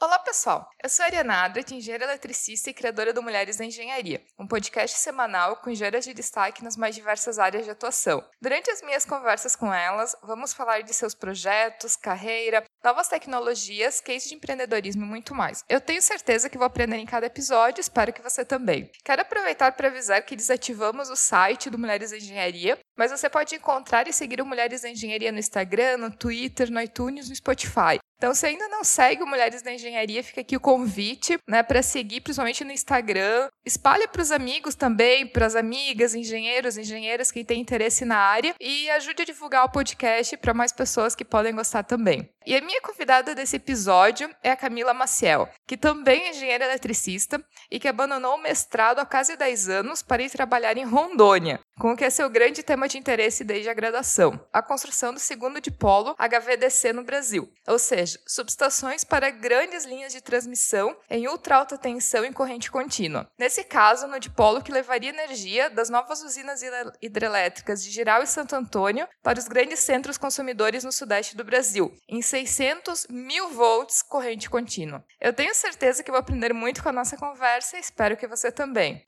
Olá, pessoal! Eu sou a Ariana Adret, engenheira eletricista e criadora do Mulheres da Engenharia, um podcast semanal com engenheiras de destaque nas mais diversas áreas de atuação. Durante as minhas conversas com elas, vamos falar de seus projetos, carreira, novas tecnologias, case de empreendedorismo e muito mais. Eu tenho certeza que vou aprender em cada episódio, espero que você também. Quero aproveitar para avisar que desativamos o site do Mulheres da Engenharia, mas você pode encontrar e seguir o Mulheres da Engenharia no Instagram, no Twitter, no iTunes, no Spotify. Então, se ainda não segue o Mulheres da Engenharia, fica aqui o convite, né, para seguir, principalmente no Instagram. Espalhe para os amigos também, para as amigas, engenheiros, engenheiras que têm interesse na área e ajude a divulgar o podcast para mais pessoas que podem gostar também. E a minha convidada desse episódio é a Camila Maciel, que também é engenheira eletricista e que abandonou o mestrado há quase 10 anos para ir trabalhar em Rondônia, com o que é seu grande tema de interesse desde a graduação, a construção do segundo dipolo HVDC no Brasil, ou seja, subestações para grandes linhas de transmissão em ultra alta tensão em corrente contínua. Nesse caso, no dipolo que levaria energia das novas usinas hidrelétricas de Giral e Santo Antônio para os grandes centros consumidores no sudeste do Brasil, em 600 mil volts corrente contínua. Eu tenho certeza que vou aprender muito com a nossa conversa e espero que você também.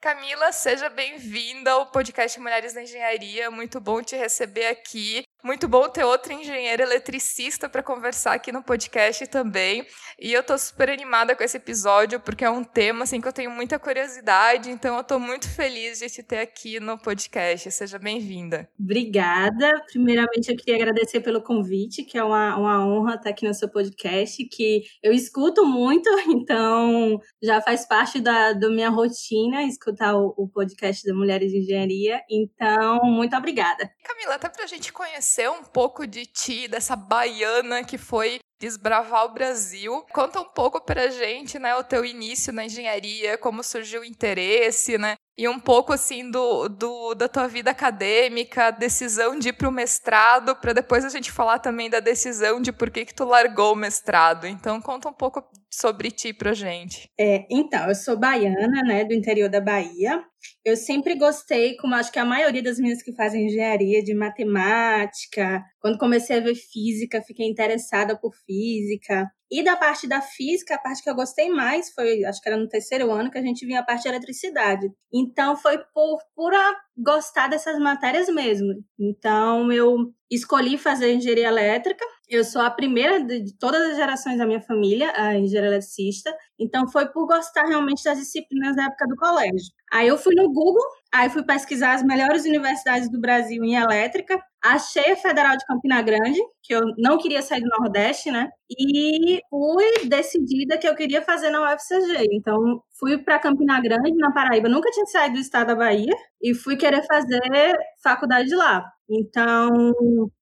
Camila, seja bem-vinda ao podcast Mulheres na Engenharia. Muito bom te receber aqui. Muito bom ter outro engenheiro eletricista para conversar aqui no podcast também. E eu estou super animada com esse episódio, porque é um tema assim, que eu tenho muita curiosidade, então eu estou muito feliz de te ter aqui no podcast. Seja bem-vinda. Obrigada. Primeiramente, eu queria agradecer pelo convite, que é uma, uma honra estar aqui no seu podcast, que eu escuto muito, então já faz parte da, da minha rotina escutar o, o podcast da Mulheres de Engenharia. Então, muito obrigada. Camila, até para a gente conhecer conhecer um pouco de ti, dessa baiana que foi desbravar o Brasil. Conta um pouco pra gente, né, o teu início na engenharia, como surgiu o interesse, né? E um pouco assim do, do da tua vida acadêmica, decisão de ir para o mestrado, para depois a gente falar também da decisão de por que, que tu largou o mestrado. Então conta um pouco sobre ti pra gente. É, então, eu sou baiana, né, do interior da Bahia. Eu sempre gostei, como acho que a maioria das meninas que fazem engenharia, de matemática. Quando comecei a ver física, fiquei interessada por física. E da parte da física, a parte que eu gostei mais foi, acho que era no terceiro ano, que a gente vinha a parte de eletricidade. Então foi por pura gostar dessas matérias mesmo. Então eu escolhi fazer engenharia elétrica. Eu sou a primeira de todas as gerações da minha família, a engenheira eletricista. Então foi por gostar realmente das disciplinas da época do colégio. Aí eu fui no Google, aí fui pesquisar as melhores universidades do Brasil em elétrica. Achei a Federal de Campina Grande, que eu não queria sair do Nordeste, né? E fui decidida que eu queria fazer na UFCG. Então, fui para Campina Grande, na Paraíba. Nunca tinha saído do estado da Bahia e fui querer fazer faculdade lá. Então,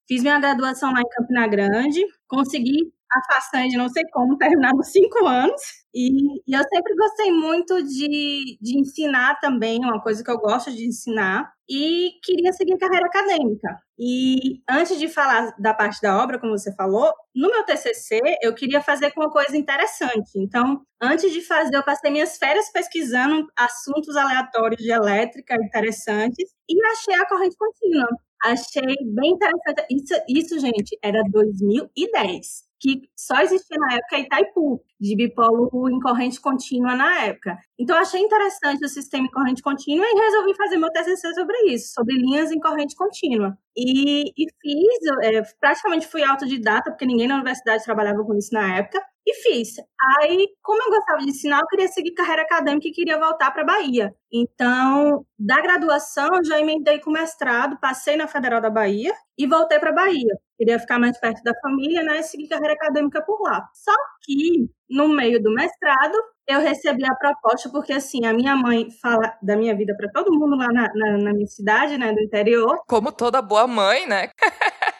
fiz minha graduação lá em Campina Grande, consegui a façanha de não sei como terminar nos cinco anos. E, e, eu sempre gostei muito de, de ensinar também, uma coisa que eu gosto de ensinar, e queria seguir carreira acadêmica. E antes de falar da parte da obra, como você falou, no meu TCC eu queria fazer com uma coisa interessante. Então, antes de fazer, eu passei minhas férias pesquisando assuntos aleatórios de elétrica interessantes e achei a corrente contínua. Achei bem interessante. Isso, isso gente, era 2010 que só existia na época Itaipu, de bipolo em corrente contínua na época. Então, achei interessante o sistema em corrente contínua e resolvi fazer meu TCC sobre isso, sobre linhas em corrente contínua. E, e fiz, é, praticamente fui autodidata, porque ninguém na universidade trabalhava com isso na época. E fiz. Aí, como eu gostava de ensinar, eu queria seguir carreira acadêmica e queria voltar para Bahia. Então, da graduação, já emendei com mestrado, passei na Federal da Bahia e voltei para Bahia. Queria ficar mais perto da família, né, e seguir carreira acadêmica por lá. Só que, no meio do mestrado, eu recebi a proposta, porque assim, a minha mãe fala da minha vida para todo mundo lá na, na, na minha cidade, né, do interior. Como toda boa mãe, né?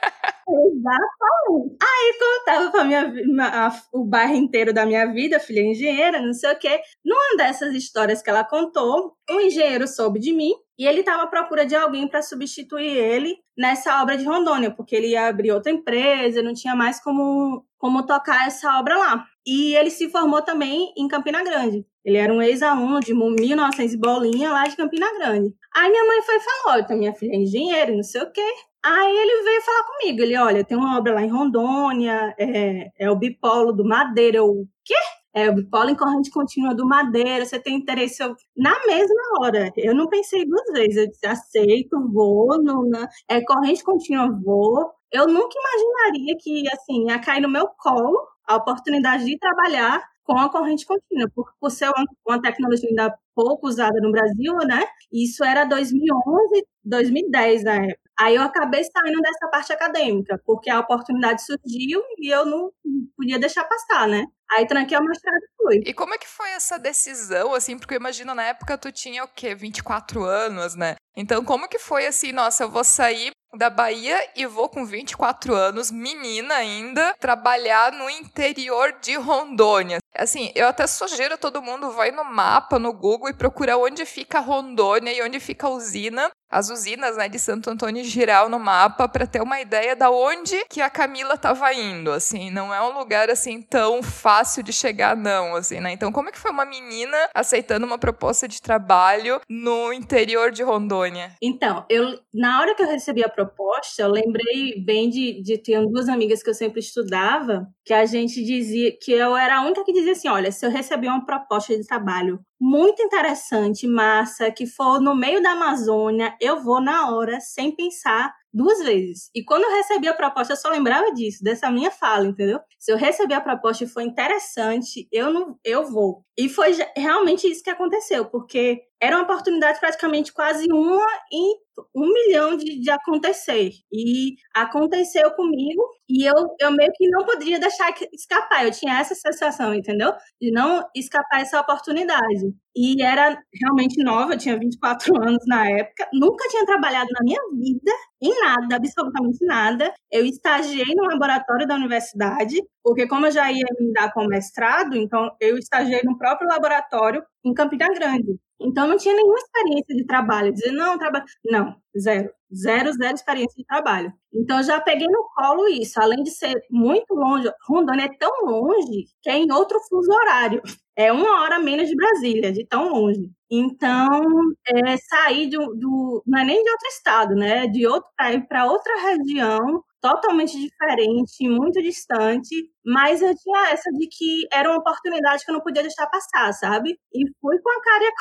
Exatamente. Aí contava pra minha, a, o bairro inteiro da minha vida, filha engenheira, não sei o quê. Numa dessas histórias que ela contou, um engenheiro soube de mim e ele estava à procura de alguém para substituir ele nessa obra de Rondônia, porque ele ia abrir outra empresa, não tinha mais como, como tocar essa obra lá. E ele se formou também em Campina Grande. Ele era um ex-aluno de 1900 bolinha lá de Campina Grande. Aí minha mãe foi e falou: então minha filha é engenheira, não sei o quê. Aí ele veio falar comigo. Ele, olha, tem uma obra lá em Rondônia, é, é o bipolo do Madeira. Eu, o quê? É o em corrente contínua do Madeira. Você tem interesse? Eu, na mesma hora. Eu não pensei duas vezes. Eu disse, aceito, vou. Não, não, é corrente contínua, vou. Eu nunca imaginaria que, assim, ia cair no meu colo a oportunidade de trabalhar com a corrente contínua, por, por ser uma, uma, tecnologia ainda pouco usada no Brasil, né? Isso era 2011, 2010 na época. Aí eu acabei saindo dessa parte acadêmica, porque a oportunidade surgiu e eu não podia deixar passar, né? Aí tranquei o mestrado e fui. E como é que foi essa decisão, assim? Porque eu imagino na época tu tinha o quê? 24 anos, né? Então como que foi assim, nossa, eu vou sair da Bahia e vou com 24 anos, menina ainda, trabalhar no interior de Rondônia. Assim, eu até sugiro a todo mundo vai no mapa, no Google e procura onde fica Rondônia e onde fica a usina as usinas né, de Santo Antônio Giral no mapa para ter uma ideia da onde que a Camila estava indo, assim, não é um lugar assim tão fácil de chegar não, assim, né? Então, como é que foi uma menina aceitando uma proposta de trabalho no interior de Rondônia? Então, eu na hora que eu recebi a proposta, eu lembrei bem de, de ter duas amigas que eu sempre estudava, que a gente dizia que eu era a única que dizia assim, olha, se eu receber uma proposta de trabalho muito interessante, massa, que for no meio da Amazônia, eu vou na hora, sem pensar duas vezes. E quando eu recebi a proposta, eu só lembrava disso, dessa minha fala, entendeu? Se eu recebi a proposta e foi interessante, eu não, eu vou. E foi realmente isso que aconteceu, porque era uma oportunidade praticamente quase uma em um milhão de, de acontecer. E aconteceu comigo, e eu, eu meio que não poderia deixar escapar. Eu tinha essa sensação, entendeu? De não escapar essa oportunidade. E era realmente nova, eu tinha 24 anos na época, nunca tinha trabalhado na minha vida em nada, absolutamente nada. Eu estagiei no laboratório da universidade, porque como eu já ia me dar com mestrado, então eu estagiei no próprio laboratório em Campina Grande. Então não tinha nenhuma experiência de trabalho, dizer não, trabalho, não, zero, zero, zero experiência de trabalho. Então já peguei no colo isso, além de ser muito longe, Rondônia é tão longe que é em outro fuso horário. É uma hora menos de Brasília, de tão longe. Então, é, sair do, do, não é nem de outro estado, né? De outro para outra região totalmente diferente, muito distante, mas eu tinha essa de que era uma oportunidade que eu não podia deixar passar, sabe? E fui com a cara e a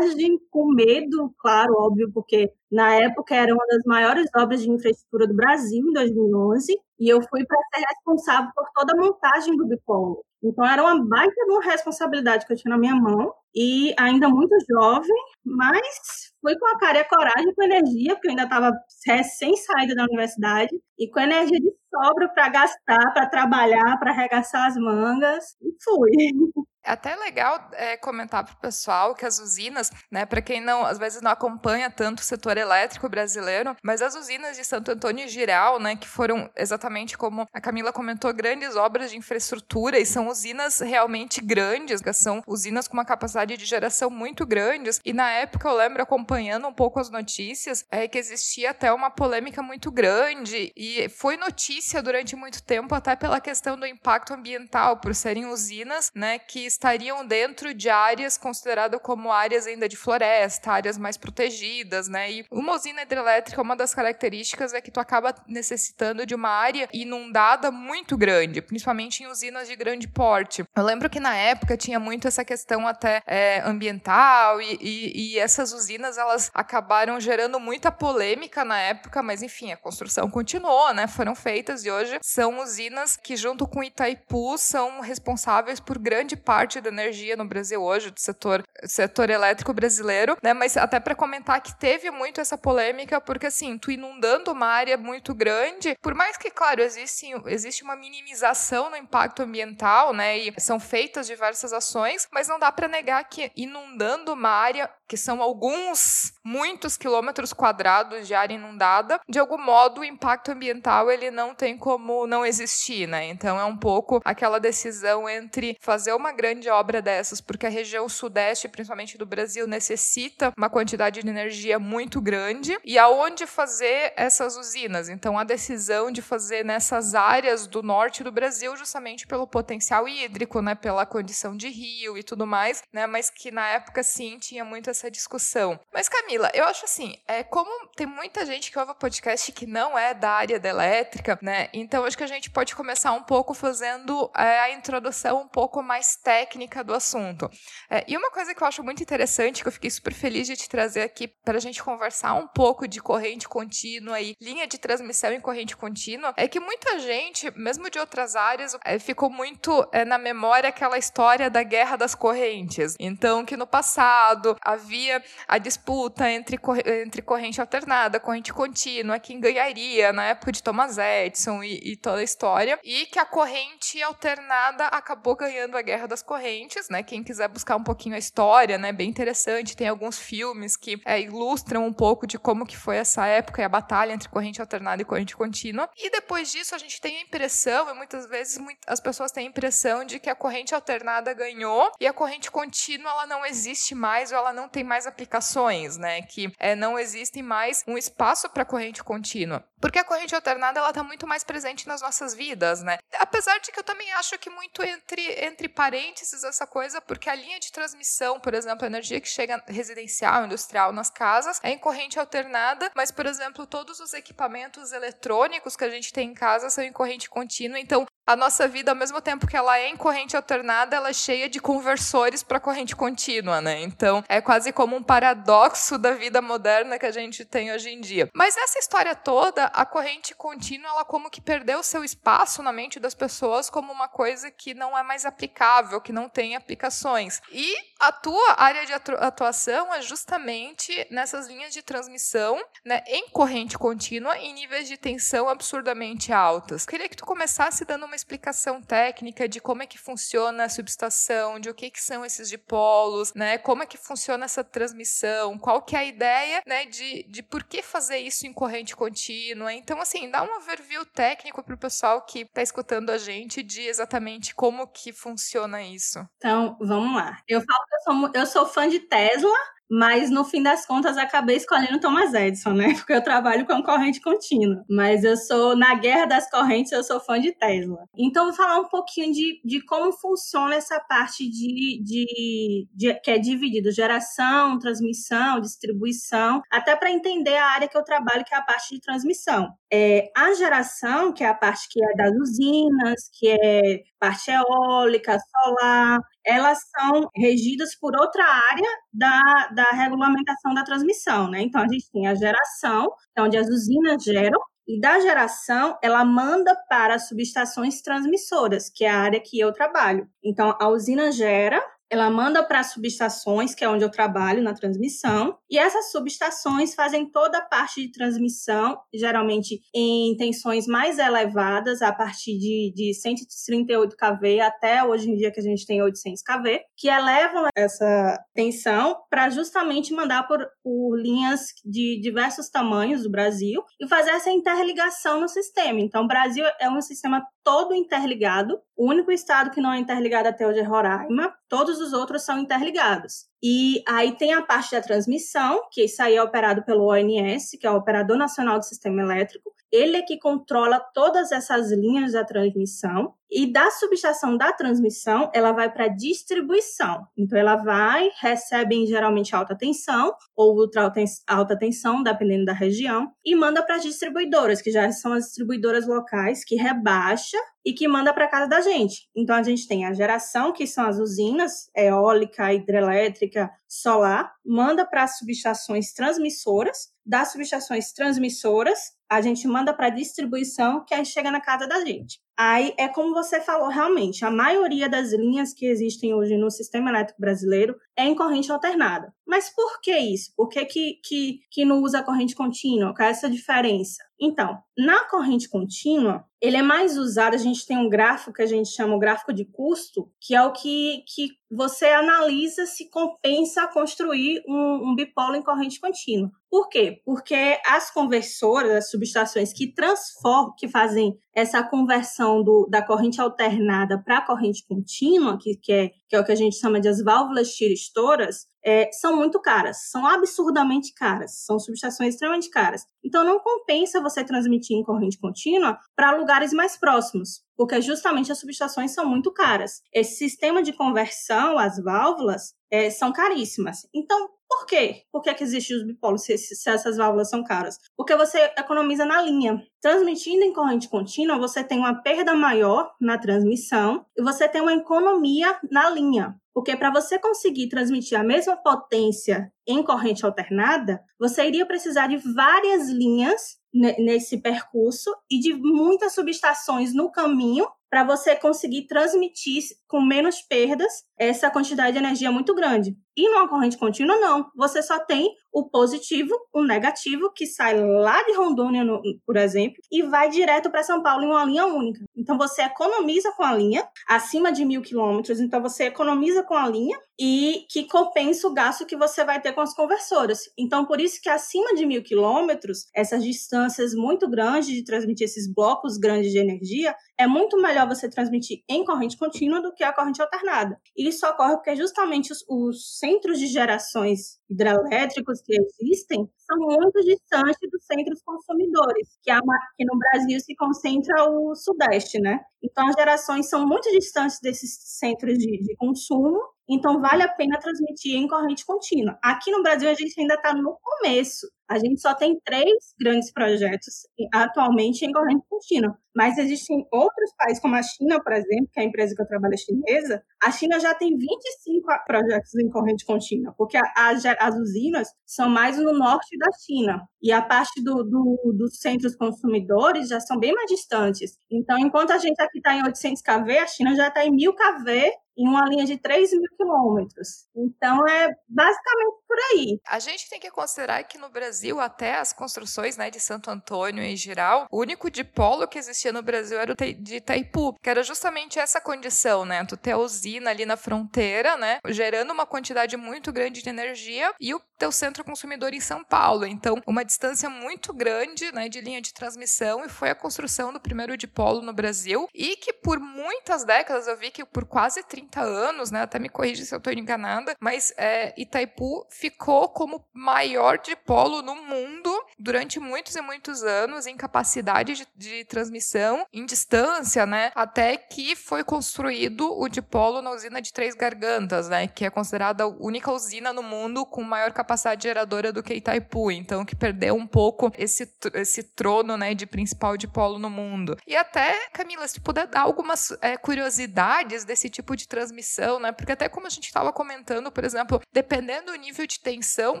coragem, com medo, claro, óbvio, porque na época era uma das maiores obras de infraestrutura do Brasil, em 2011, e eu fui para ser responsável por toda a montagem do bipolo. Então era uma baita de uma responsabilidade que eu tinha na minha mão, e ainda muito jovem, mas fui com a cara e a coragem, com energia, porque eu ainda estava recém saída da universidade, e com energia de sobra para gastar, para trabalhar, para arregaçar as mangas, e fui. É até legal é, comentar para o pessoal que as usinas, né, para quem não, às vezes não acompanha tanto o setor elétrico brasileiro, mas as usinas de Santo Antônio e Giral, né, que foram exatamente como a Camila comentou, grandes obras de infraestrutura e são usinas realmente grandes, são usinas com uma capacidade de geração muito grandes. E na época eu lembro acompanhando um pouco as notícias, é que existia até uma polêmica muito grande e foi notícia durante muito tempo até pela questão do impacto ambiental por serem usinas, né, que estariam dentro de áreas consideradas como áreas ainda de floresta, áreas mais protegidas, né? E uma usina hidrelétrica, uma das características é que tu acaba necessitando de uma área inundada muito grande, principalmente em usinas de grande porte. Eu lembro que na época tinha muito essa questão até é, ambiental e, e, e essas usinas elas acabaram gerando muita polêmica na época, mas enfim, a construção continuou, né? Foram feitas e hoje são usinas que junto com Itaipu são responsáveis por grande parte da energia no Brasil hoje, do setor, setor elétrico brasileiro, né? Mas até para comentar que teve muito essa polêmica, porque assim, tu inundando uma área muito grande, por mais que, claro, existe, existe uma minimização no impacto ambiental, né? E são feitas diversas ações, mas não dá para negar que inundando uma área que são alguns, muitos quilômetros quadrados de área inundada, de algum modo o impacto ambiental ele não tem como não existir, né? Então é um pouco aquela decisão entre fazer uma grande obra dessas, porque a região sudeste, principalmente do Brasil, necessita uma quantidade de energia muito grande e aonde fazer essas usinas. Então, a decisão de fazer nessas áreas do norte do Brasil, justamente pelo potencial hídrico, né, pela condição de rio e tudo mais, né, mas que na época sim tinha muito essa discussão. Mas Camila, eu acho assim, é como tem muita gente que ouve podcast que não é da área da elétrica, né? Então acho que a gente pode começar um pouco fazendo é, a introdução um pouco mais técnica do assunto. É, e uma coisa que eu acho muito interessante, que eu fiquei super feliz de te trazer aqui para a gente conversar um pouco de corrente contínua e linha de transmissão em corrente contínua, é que muita gente, mesmo de outras áreas, é, ficou muito na memória aquela história da guerra das correntes. Então, que no passado havia a disputa entre, entre corrente alternada, corrente contínua, quem ganharia na época de Thomas Edison e, e toda a história, e que a corrente alternada acabou ganhando a guerra das correntes, né? Quem quiser buscar um pouquinho a história, né? Bem interessante, tem alguns filmes que é, ilustram um pouco de como que foi essa época e a batalha entre corrente alternada e corrente contínua. E depois disso a gente tem a impressão, e muitas vezes as pessoas têm a impressão de que a corrente alternada ganhou e a corrente contínua ela não existe mais ou ela não tem mais aplicações, né? Que é, não existe mais um espaço para corrente contínua. Porque a corrente alternada ela tá muito mais presente nas nossas vidas, né? Apesar de que eu também acho que muito entre, entre parênteses essa coisa, porque a linha de transmissão, por exemplo, a energia que chega residencial, industrial nas casas, é em corrente alternada, mas, por exemplo, todos os equipamentos eletrônicos que a gente tem em casa são em corrente contínua, então a nossa vida, ao mesmo tempo que ela é em corrente alternada, ela é cheia de conversores para corrente contínua, né? Então, é quase como um paradoxo da vida moderna que a gente tem hoje em dia. Mas essa história toda, a corrente contínua, ela como que perdeu seu espaço na mente das pessoas como uma coisa que não é mais aplicável, que não tem aplicações. E a tua área de atuação é justamente nessas linhas de transmissão, né, em corrente contínua, em níveis de tensão absurdamente altas. Queria que tu começasse dando uma uma explicação técnica de como é que funciona a subestação, de o que, que são esses dipolos, né? Como é que funciona essa transmissão, qual que é a ideia, né, de, de por que fazer isso em corrente contínua. Então, assim, dá um overview técnico para o pessoal que está escutando a gente de exatamente como que funciona isso. Então, vamos lá. Eu falo que eu sou, eu sou fã de Tesla, mas no fim das contas acabei escolhendo Thomas Edison, né? Porque eu trabalho com corrente contínua. Mas eu sou, na guerra das correntes, eu sou fã de Tesla. Então, vou falar um pouquinho de, de como funciona essa parte de, de, de que é dividido geração, transmissão, distribuição, até para entender a área que eu trabalho, que é a parte de transmissão. É, a geração, que é a parte que é das usinas, que é parte eólica, solar, elas são regidas por outra área da, da regulamentação da transmissão, né? Então, a gente tem a geração, é onde as usinas geram, e da geração, ela manda para as subestações transmissoras, que é a área que eu trabalho. Então, a usina gera, ela manda para as subestações, que é onde eu trabalho na transmissão, e essas subestações fazem toda a parte de transmissão, geralmente em tensões mais elevadas, a partir de, de 138 kV até hoje em dia que a gente tem 800 kV, que elevam essa tensão para justamente mandar por, por linhas de diversos tamanhos do Brasil e fazer essa interligação no sistema. Então, o Brasil é um sistema todo interligado. O único estado que não é interligado até hoje é Roraima. Todos os outros são interligados. E aí tem a parte da transmissão, que isso aí é operado pelo ONS, que é o Operador Nacional do Sistema Elétrico. Ele é que controla todas essas linhas da transmissão. E da subestação da transmissão, ela vai para distribuição. Então, ela vai, recebe geralmente alta tensão ou ultra alta tensão, dependendo da região, e manda para as distribuidoras, que já são as distribuidoras locais, que rebaixa e que manda para casa da gente. Então, a gente tem a geração, que são as usinas eólica, hidrelétrica, solar, manda para as subestações transmissoras, das subestações transmissoras, a gente manda para distribuição, que aí chega na casa da gente. Aí é como você falou, realmente, a maioria das linhas que existem hoje no sistema elétrico brasileiro é em corrente alternada. Mas por que isso? Por que, que, que, que não usa corrente contínua? Qual é essa diferença? Então, na corrente contínua, ele é mais usado, a gente tem um gráfico que a gente chama o gráfico de custo, que é o que, que você analisa se compensa construir um, um bipolo em corrente contínua. Por quê? Porque as conversoras, as subestações que transformam, que fazem essa conversão do, da corrente alternada para a corrente contínua, que, que, é, que é o que a gente chama de as válvulas tiristoras, é, são muito caras, são absurdamente caras, são subestações extremamente caras. Então, não compensa você transmitir em corrente contínua para lugares mais próximos, porque justamente as subestações são muito caras. Esse sistema de conversão, as válvulas, é, são caríssimas. Então, por quê? Por que, é que existem os bipolos se, se, essas válvulas são caras? Porque você economiza na linha. Transmitindo em corrente contínua, você tem uma perda maior na transmissão e você tem uma economia na linha. Porque para você conseguir transmitir a mesma potência em corrente alternada, você iria precisar de várias linhas nesse percurso e de muitas subestações no caminho para você conseguir transmitir com menos perdas essa quantidade de energia muito grande. E numa corrente contínua, não. Você só tem o positivo, o negativo, que sai lá de Rondônia, no, por exemplo, e vai direto para São Paulo em uma linha única. Então você economiza com a linha, acima de mil quilômetros, então você economiza com a linha e que compensa o gasto que você vai ter com as conversoras. Então, por isso que acima de mil quilômetros, essas distâncias muito grandes de transmitir esses blocos grandes de energia, é muito melhor você transmitir em corrente contínua do que a corrente alternada. E isso ocorre porque justamente os, os centros de gerações hidrelétricos que existem muito distantes dos centros consumidores, que, é que no Brasil se concentra o Sudeste, né? Então, as gerações são muito distantes desses centros de, de consumo, então vale a pena transmitir em corrente contínua. Aqui no Brasil, a gente ainda está no começo. A gente só tem três grandes projetos atualmente em corrente contínua. Mas existem outros países, como a China, por exemplo, que é a empresa que eu trabalho é chinesa. A China já tem 25 projetos em corrente contínua, porque a, a, as usinas são mais no norte da China. E a parte do, do, dos centros consumidores já são bem mais distantes. Então, enquanto a gente aqui está em 800 kV, a China já está em 1000 kV em uma linha de 3 mil quilômetros. Então, é basicamente por aí. A gente tem que considerar que no Brasil, até as construções né, de Santo Antônio em geral, o único dipolo que existia no Brasil era o de Itaipu, que era justamente essa condição, né? Tu ter a usina ali na fronteira, né? Gerando uma quantidade muito grande de energia e o teu centro consumidor em São Paulo. Então, uma distância muito grande né, de linha de transmissão e foi a construção do primeiro dipolo no Brasil e que por muitas décadas, eu vi que por quase 30 anos, né? Até me corrija se eu estou enganada, mas é, Itaipu ficou como maior dipolo no mundo durante muitos e muitos anos em capacidade de, de transmissão, em distância, né? Até que foi construído o dipolo na usina de Três Gargantas, né? Que é considerada a única usina no mundo com maior capacidade geradora do que Itaipu. Então, que perdeu um pouco esse, esse trono, né? De principal dipolo no mundo. E até, Camila, se puder dar algumas é, curiosidades desse tipo de transmissão, né? Porque até como a gente estava comentando, por exemplo, dependendo do nível de tensão,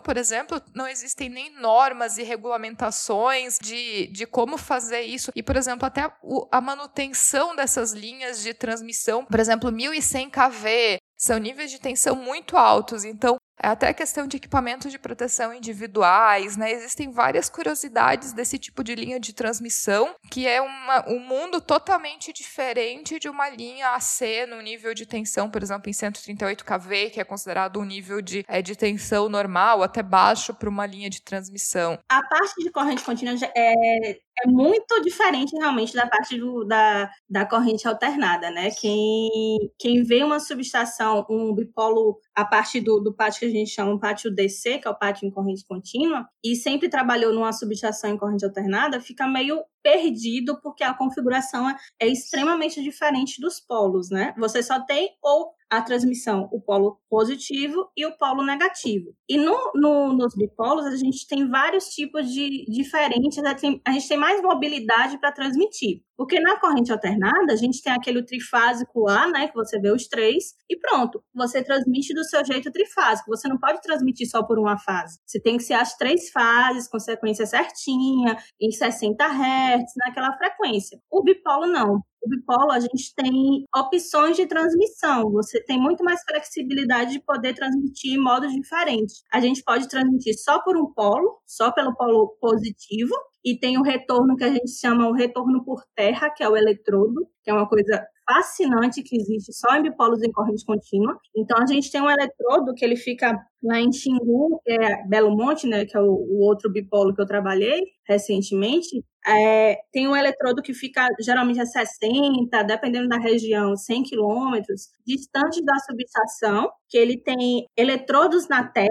por exemplo, não existem nem normas e regulamentações de, de como fazer isso. E, por exemplo, até a manutenção dessas linhas de transmissão, por exemplo, 1100 kV, são níveis de tensão muito altos. Então, é até questão de equipamentos de proteção individuais, né? Existem várias curiosidades desse tipo de linha de transmissão, que é uma, um mundo totalmente diferente de uma linha AC no nível de tensão, por exemplo, em 138 kV, que é considerado um nível de, é, de tensão normal, até baixo para uma linha de transmissão. A parte de corrente contínua é, é muito diferente realmente da parte do, da, da corrente alternada, né? Quem, quem vê uma subestação, um bipolo, a parte do, do pátio que a gente chama pátio DC, que é o pátio em corrente contínua, e sempre trabalhou numa subestação em corrente alternada, fica meio perdido porque a configuração é, é extremamente diferente dos polos, né? Você só tem ou a transmissão, o polo positivo e o polo negativo. E no, no, nos bipolos, a gente tem vários tipos de diferentes, a gente tem mais mobilidade para transmitir. Porque na corrente alternada, a gente tem aquele trifásico lá, né, que você vê os três, e pronto, você transmite do seu jeito trifásico. Você não pode transmitir só por uma fase. Você tem que ser as três fases, com sequência certinha, em 60 Hz, naquela frequência. O bipolo não o bipolo, a gente tem opções de transmissão. Você tem muito mais flexibilidade de poder transmitir modos diferentes. A gente pode transmitir só por um polo, só pelo polo positivo, e tem o retorno que a gente chama o retorno por terra, que é o eletrodo, que é uma coisa fascinante que existe só em bipolos em corrente contínua. Então, a gente tem um eletrodo que ele fica lá em Xingu, que é Belo Monte, né, que é o, o outro bipolo que eu trabalhei recentemente. É, tem um eletrodo que fica geralmente a 60, dependendo da região, 100 quilômetros, distante da subestação, que ele tem eletrodos na terra,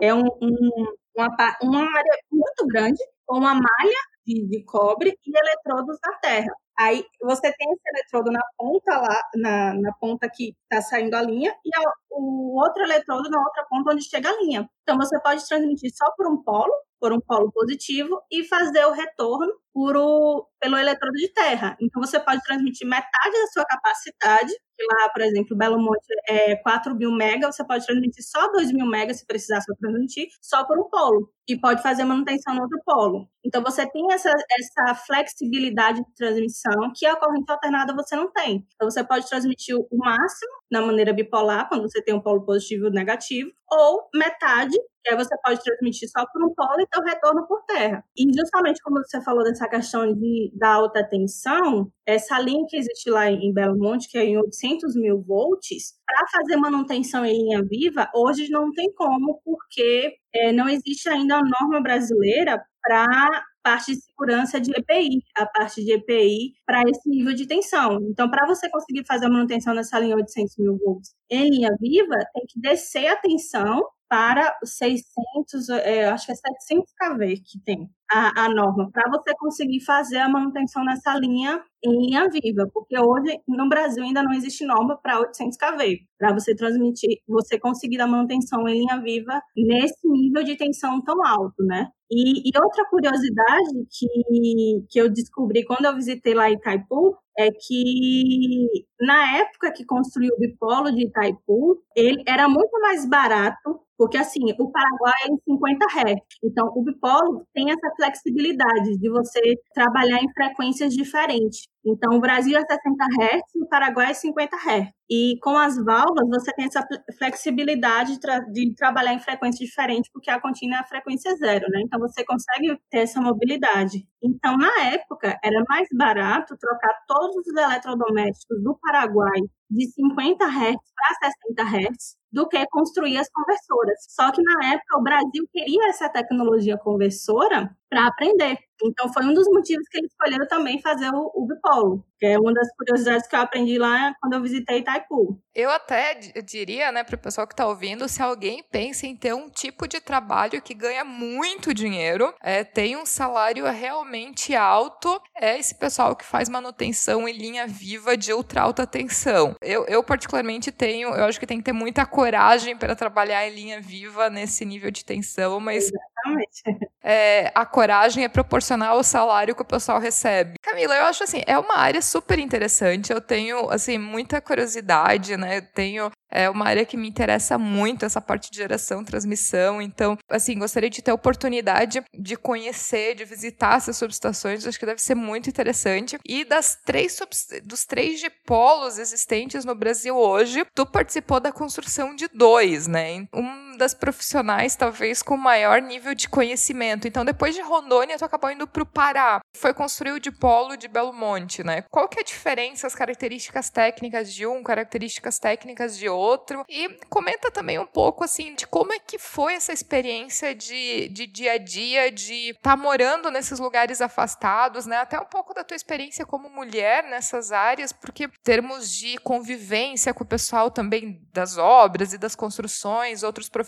é um, um, uma, uma área muito grande, com uma malha de, de cobre e eletrodos na terra. Aí você tem esse eletrodo na ponta lá, na, na ponta que está saindo a linha, e a, o outro eletrodo na outra ponta onde chega a linha. Então você pode transmitir só por um polo, por um polo positivo, e fazer o retorno por o, pelo eletrodo de terra. Então você pode transmitir metade da sua capacidade lá, por exemplo, Belo Monte é 4 mil mega, você pode transmitir só 2 mil mega se precisar só transmitir, só por um polo. E pode fazer manutenção no outro polo. Então você tem essa, essa flexibilidade de transmissão que a corrente alternada você não tem. Então você pode transmitir o máximo na maneira bipolar, quando você tem um polo positivo e negativo, ou metade, que aí você pode transmitir só por um polo e ter o retorno por terra. E justamente como você falou dessa questão de, da alta tensão, essa linha que existe lá em Belo Monte, que é em 800 mil volts, para fazer manutenção em linha viva, hoje não tem como, porque é, não existe ainda a norma brasileira para parte de segurança de EPI, a parte de EPI para esse nível de tensão. Então, para você conseguir fazer a manutenção nessa linha 800 mil volts em linha viva, tem que descer a tensão para os 600, é, acho que é 700 kV que tem a, a norma, para você conseguir fazer a manutenção nessa linha em linha viva, porque hoje no Brasil ainda não existe norma para 800 kV, para você transmitir, você conseguir a manutenção em linha viva nesse nível de tensão tão alto, né? E, e, outra curiosidade que, que eu descobri quando eu visitei lá Itaipu é que na época que construiu o bipolo de Itaipu, ele era muito mais barato porque, assim, o Paraguai é em 50 Hz. Então, o bipolo tem essa flexibilidade de você trabalhar em frequências diferentes. Então, o Brasil é 60 Hz o Paraguai é 50 Hz. E com as válvulas, você tem essa flexibilidade de, tra de trabalhar em frequências diferentes, porque a contínua é a frequência zero, né? Então, você consegue ter essa mobilidade. Então, na época, era mais barato trocar todos os eletrodomésticos do Paraguai de 50 Hz para 60 Hz do que construir as conversoras. Só que na época o Brasil queria essa tecnologia conversora para aprender. Então foi um dos motivos que eles escolheram também fazer o, o bipolo, que é uma das curiosidades que eu aprendi lá quando eu visitei Itaipu. Eu até diria, né, para o pessoal que está ouvindo, se alguém pensa em ter um tipo de trabalho que ganha muito dinheiro, é, tem um salário realmente alto, é esse pessoal que faz manutenção em linha viva de ultra alta tensão. Eu, eu particularmente tenho, eu acho que tem que ter muita coragem para trabalhar em linha viva nesse nível de tensão, mas Exatamente. É, a coragem é proporcional ao salário que o pessoal recebe. Camila, eu acho assim, é uma área super interessante. Eu tenho assim muita curiosidade, né? Eu tenho é uma área que me interessa muito, essa parte de geração, transmissão. Então, assim, gostaria de ter a oportunidade de conhecer, de visitar essas subestações. Acho que deve ser muito interessante. E das três dos três dipolos existentes no Brasil hoje, tu participou da construção de dois, né? Um das profissionais, talvez, com maior nível de conhecimento. Então, depois de Rondônia, tu acabou indo para o Pará. Foi construir o dipolo de Belo Monte, né? Qual que é a diferença, as características técnicas de um, características técnicas de outro? E comenta também um pouco, assim, de como é que foi essa experiência de, de dia a dia, de estar tá morando nesses lugares afastados, né? Até um pouco da tua experiência como mulher nessas áreas, porque termos de convivência com o pessoal também das obras e das construções, outros profissionais,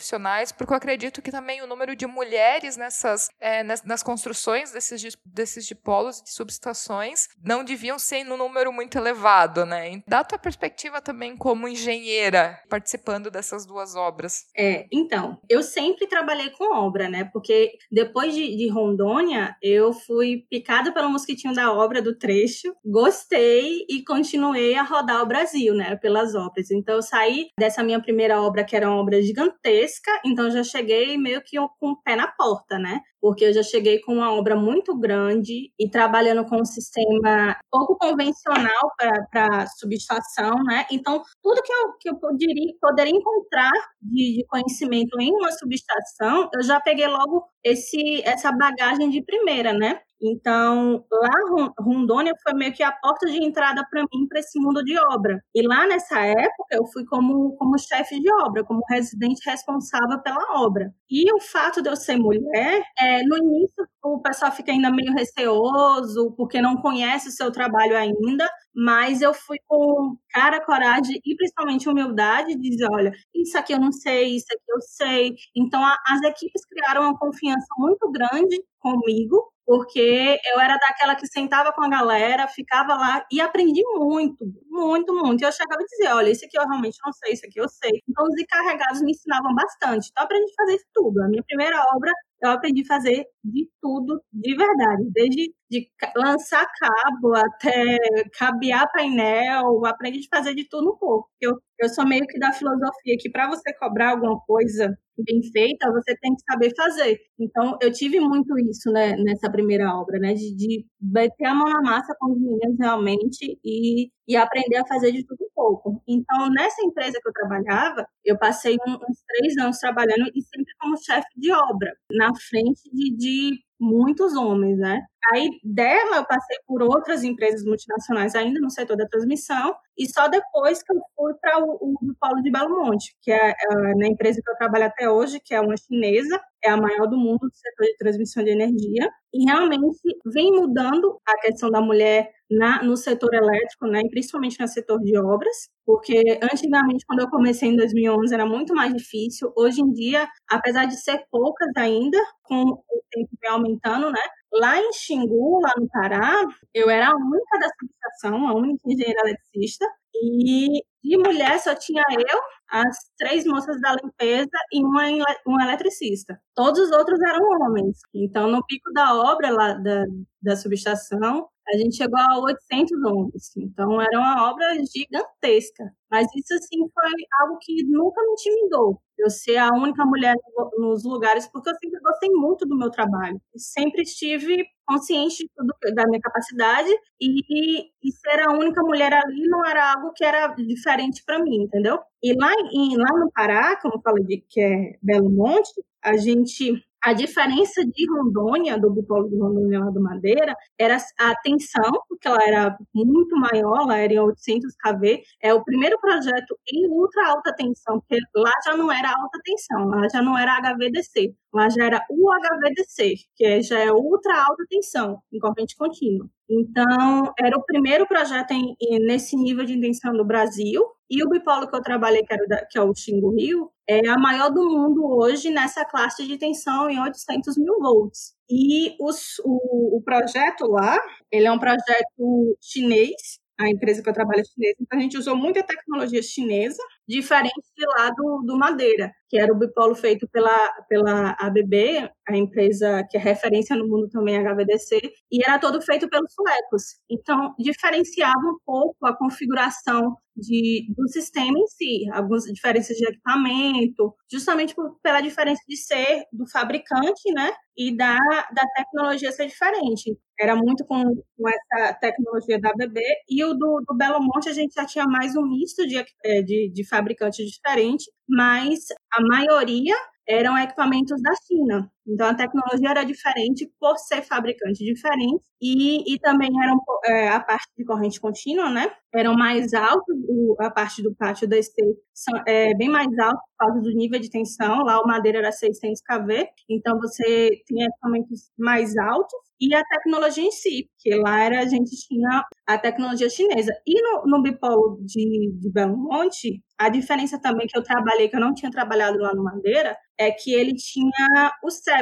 porque eu acredito que também o número de mulheres nessas é, nas, nas, construções desses, desses dipolos e de subestações não deviam ser no número muito elevado, né? Da tua perspectiva também como engenheira, participando dessas duas obras? É, então, eu sempre trabalhei com obra, né? Porque depois de, de Rondônia, eu fui picada pelo mosquitinho da obra do trecho, gostei e continuei a rodar o Brasil, né? Pelas obras. Então, eu saí dessa minha primeira obra, que era uma obra gigantesca, então já cheguei meio que com o pé na porta, né? Porque eu já cheguei com uma obra muito grande e trabalhando com um sistema pouco convencional para subestação, né? Então, tudo que eu, que eu poderia, poderia encontrar de, de, conhecimento em uma subestação, eu já peguei logo esse essa bagagem de primeira, né? Então, lá Rondônia foi meio que a porta de entrada para mim para esse mundo de obra. E lá nessa época eu fui como como chefe de obra, como residente responsável pela obra. E o fato de eu ser mulher, é, no início o pessoal fica ainda meio receoso porque não conhece o seu trabalho ainda, mas eu fui com cara, coragem e principalmente humildade de dizer, olha, isso aqui eu não sei, isso aqui eu sei. Então a, as equipes criaram uma confiança muito grande comigo porque eu era daquela que sentava com a galera, ficava lá e aprendi muito, muito, muito. E eu chegava e dizia, olha, isso aqui eu realmente não sei, isso aqui eu sei. Então os encarregados me ensinavam bastante. Então aprendi a fazer isso tudo. A minha primeira obra eu aprendi a fazer de tudo de verdade, desde de lançar cabo até cabear painel, aprendi a fazer de tudo um pouco. Eu, eu sou meio que da filosofia que para você cobrar alguma coisa bem feita, você tem que saber fazer. Então, eu tive muito isso né, nessa primeira obra, né, de, de meter a mão na massa com os meninos realmente e, e aprender a fazer de tudo um pouco. Então, nessa empresa que eu trabalhava, eu passei uns três anos trabalhando e sempre como chefe de obra. Na na frente de, de muitos homens, né? Aí dela eu passei por outras empresas multinacionais ainda no setor da transmissão e só depois que eu fui para o, o Paulo de Belo Monte, que é, é na empresa que eu trabalho até hoje, que é uma chinesa, é a maior do mundo do setor de transmissão de energia e realmente vem mudando a questão da mulher na, no setor elétrico, né, e principalmente no setor de obras, porque antigamente, quando eu comecei em 2011, era muito mais difícil. Hoje em dia, apesar de ser poucas ainda, com o tempo vem aumentando, né, Lá em Xingu, lá no Pará, eu era a única da subestação, a única engenheira eletricista, e de mulher só tinha eu, as três moças da limpeza e uma, um eletricista. Todos os outros eram homens. Então, no pico da obra lá da, da subestação, a gente chegou a 800 homens. Então, era uma obra gigantesca. Mas isso, assim, foi algo que nunca me intimidou. Eu ser a única mulher nos lugares, porque eu sempre gostei muito do meu trabalho. Sempre estive consciente da minha capacidade e, e ser a única mulher ali não era algo que era diferente para mim, entendeu? E lá, em, lá no Pará, como eu falei, que é Belo Monte, a gente a diferença de Rondônia, do bipolo de Rondônia lá do Madeira, era a tensão, porque ela era muito maior, ela era em 800 kV. É o primeiro projeto em ultra alta tensão, porque lá já não era alta tensão, lá já não era HVDC, lá já era UHVDC, que já é ultra alta tensão, em corrente contínua. Então, era o primeiro projeto em, nesse nível de tensão no Brasil, e o bipolo que eu trabalhei, que, era, que é o Xingu Rio, é a maior do mundo hoje nessa classe de tensão em 800 mil volts. E os, o, o projeto lá, ele é um projeto chinês, a empresa que eu trabalho é chinesa, então a gente usou muita tecnologia chinesa, diferente de lá do, do Madeira, que era o bipolo feito pela, pela ABB, a empresa que é referência no mundo também, HVDC, e era todo feito pelos suecos. Então, diferenciava um pouco a configuração de, do sistema em si, algumas diferenças de equipamento, justamente por, pela diferença de ser do fabricante, né, e da, da tecnologia ser diferente. Era muito com, com essa tecnologia da ABB, e o do, do Belo Monte a gente já tinha mais um misto de, de, de fabricantes diferentes, mas a maioria eram equipamentos da China. Então, a tecnologia era diferente por ser fabricante diferente e, e também eram é, a parte de corrente contínua, né? Eram mais altos, a parte do pátio DC são, é bem mais alto por causa do nível de tensão. Lá o madeira era 600 kV, então você tinha equipamentos mais altos e a tecnologia em si, porque lá era, a gente tinha a tecnologia chinesa. E no, no bipolo de, de Belo Monte, a diferença também que eu trabalhei, que eu não tinha trabalhado lá no Madeira, é que ele tinha o CEP.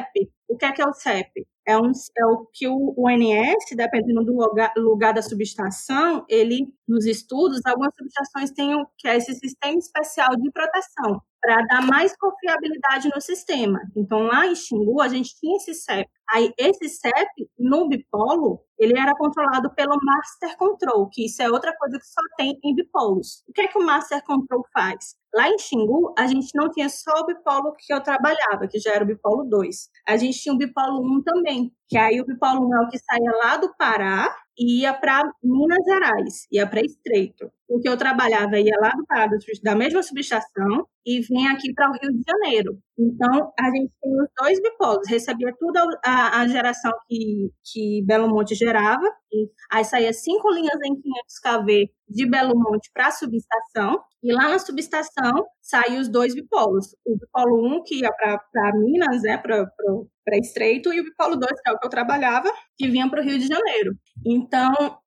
O que é, que é o CEP? É, um, é o que o ONS, dependendo do lugar, lugar, da subestação, ele, nos estudos, algumas subestações têm o que é esse sistema especial de proteção, para dar mais confiabilidade no sistema. Então, lá em Xingu, a gente tinha esse CEP. Aí, esse CEP, no bipolo, ele era controlado pelo Master Control, que isso é outra coisa que só tem em bipolos. O que é que o Master Control faz? Lá em Xingu, a gente não tinha só o bipolo que eu trabalhava, que já era o bipolo 2. A gente tinha o bipolo 1 também, Que aí o bipolo 1 é o que saía lá do Pará e ia para Minas Gerais, ia para Estreito. O que eu trabalhava ia lá do Pará da mesma subestação e vinha aqui para o Rio de Janeiro. Então, a gente tem os dois bipolos. Recebia tudo a, a geração que, que Belo Monte gerava. E aí saía cinco linhas em 500 kV de Belo Monte para a subestação. E lá na subestação saíam os dois bipolos. O bipolo 1, que ia para Minas, né, para Estreito, e o bipolo 2, que é o que eu trabalhava, que vinha para o Rio de Janeiro. Então,